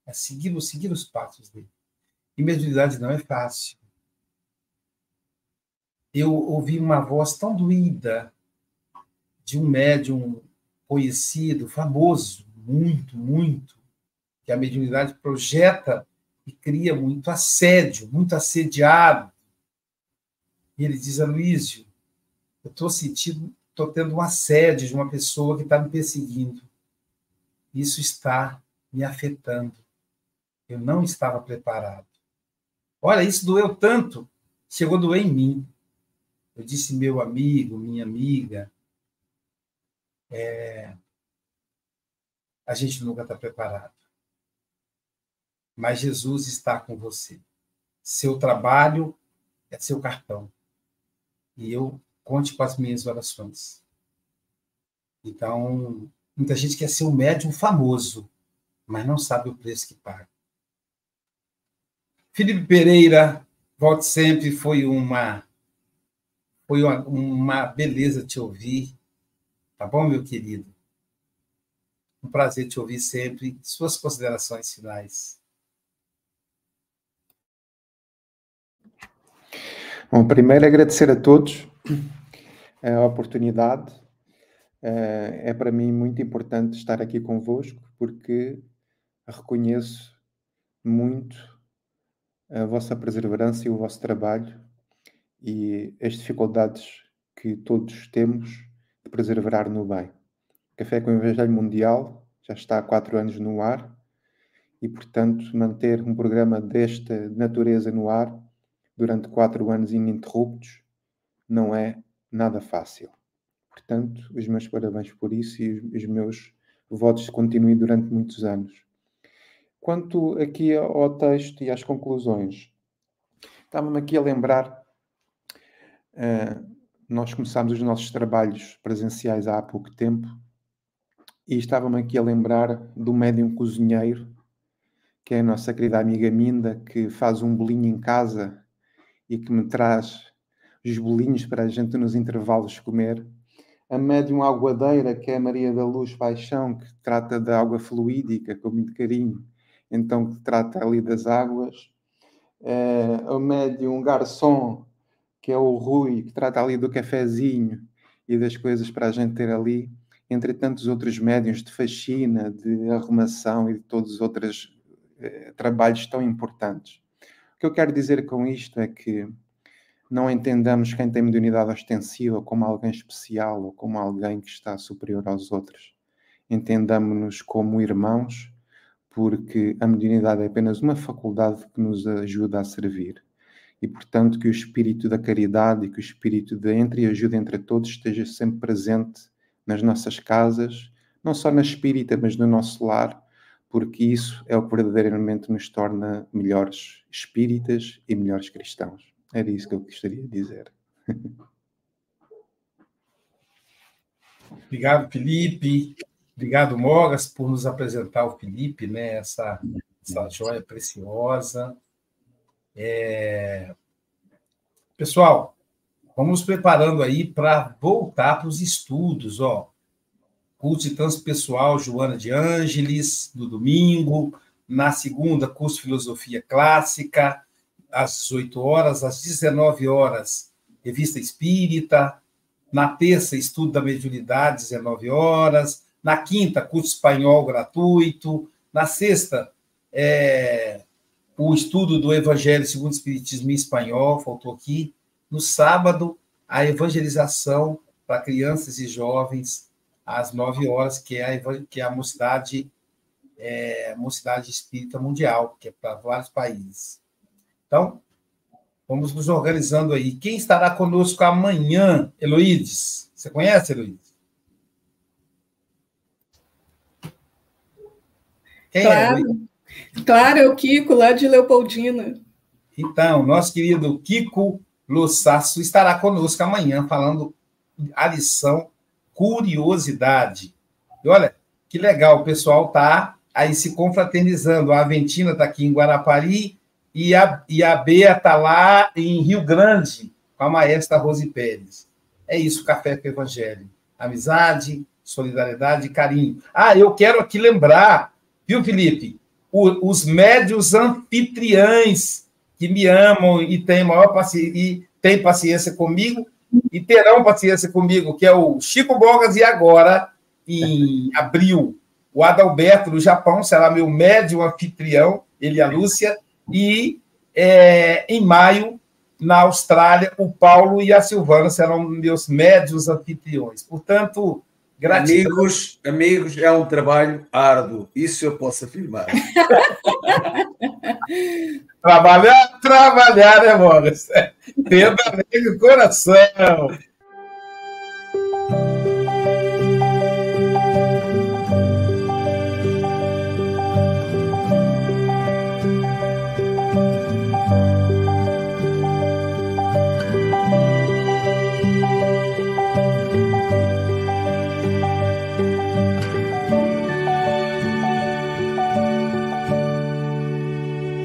É seguir, seguir os passos dele. E mediunidade não é fácil. Eu ouvi uma voz tão doída de um médium conhecido, famoso, muito, muito, que a mediunidade projeta e cria muito assédio, muito assediado. E ele diz, Aloísio, eu estou sentindo, estou tendo um assédio de uma pessoa que está me perseguindo. Isso está me afetando. Eu não estava preparado. Olha, isso doeu tanto, chegou a doer em mim. Eu disse, meu amigo, minha amiga, é, a gente nunca está preparado. Mas Jesus está com você. Seu trabalho é seu cartão. E eu conte com as minhas orações. Então, muita gente quer ser um médium famoso, mas não sabe o preço que paga. Felipe Pereira, volte sempre, foi uma foi uma, uma beleza te ouvir. Tá bom, meu querido? Um prazer te ouvir sempre. Suas considerações finais. Bom, primeiro agradecer a todos a oportunidade. Eh, é para mim muito importante estar aqui convosco, porque reconheço muito a vossa perseverança e o vosso trabalho e as dificuldades que todos temos de preservar no bem. Café com o Evangelho Mundial já está há quatro anos no ar e, portanto, manter um programa desta natureza no ar durante quatro anos ininterruptos não é nada fácil. Portanto, os meus parabéns por isso e os meus votos continuem durante muitos anos. Quanto aqui ao texto e às conclusões, estava-me aqui a lembrar, uh, nós começámos os nossos trabalhos presenciais há pouco tempo e estava-me aqui a lembrar do médium cozinheiro, que é a nossa querida amiga Minda, que faz um bolinho em casa e que me traz os bolinhos para a gente nos intervalos comer. A médium aguadeira, que é a Maria da Luz Paixão, que trata da água fluídica com muito carinho então que trata ali das águas. É, o médium garçom, que é o Rui, que trata ali do cafezinho e das coisas para a gente ter ali, entre tantos outros médiums de faxina, de arrumação e de todos os outros eh, trabalhos tão importantes. O que eu quero dizer com isto é que não entendamos quem tem mediunidade ostensiva como alguém especial ou como alguém que está superior aos outros. Entendamos-nos como irmãos porque a mediunidade é apenas uma faculdade que nos ajuda a servir. E, portanto, que o espírito da caridade e que o espírito de entre e ajuda entre todos esteja sempre presente nas nossas casas, não só na espírita, mas no nosso lar, porque isso é o que verdadeiramente nos torna melhores espíritas e melhores cristãos. Era isso que eu gostaria de dizer. Obrigado, Felipe. Obrigado, Mogas, por nos apresentar o Felipe, né? essa, essa joia preciosa. É... Pessoal, vamos preparando aí para voltar para os estudos. Ó. Curso Transpessoal Joana de Ângeles, no domingo. Na segunda, curso Filosofia Clássica, às 18 horas. Às 19 horas, Revista Espírita. Na terça, Estudo da Mediunidade, 19 horas na quinta, curso espanhol gratuito. Na sexta, é, o estudo do Evangelho segundo o Espiritismo em espanhol, faltou aqui. No sábado, a evangelização para crianças e jovens às nove horas, que é a, que é a mocidade, é, mocidade espírita mundial, que é para vários países. Então, vamos nos organizando aí. Quem estará conosco amanhã, Heloídes? Você conhece, Heloídes? Quem é, claro. É? Claro, é o Kiko, lá de Leopoldina. Então, nosso querido Kiko Lossasso estará conosco amanhã falando a lição Curiosidade. E olha, que legal, o pessoal está aí se confraternizando. A Aventina está aqui em Guarapari e a, e a Bea está lá em Rio Grande, com a maestra Rose Pérez. É isso, Café com Evangelho. Amizade, solidariedade e carinho. Ah, eu quero aqui lembrar Viu, Felipe? O, os médios anfitriães que me amam e têm maior paciência, e têm paciência comigo e terão paciência comigo, que é o Chico Bogas, e agora, em abril, o Adalberto, do Japão, será meu médium anfitrião, ele e a Lúcia, e é, em maio, na Austrália, o Paulo e a Silvana serão meus médios anfitriões. Portanto, Gratidão. Amigos, amigos, é um trabalho árduo, isso eu posso afirmar. trabalhar, trabalhar, né, Mogas? Tenda o coração.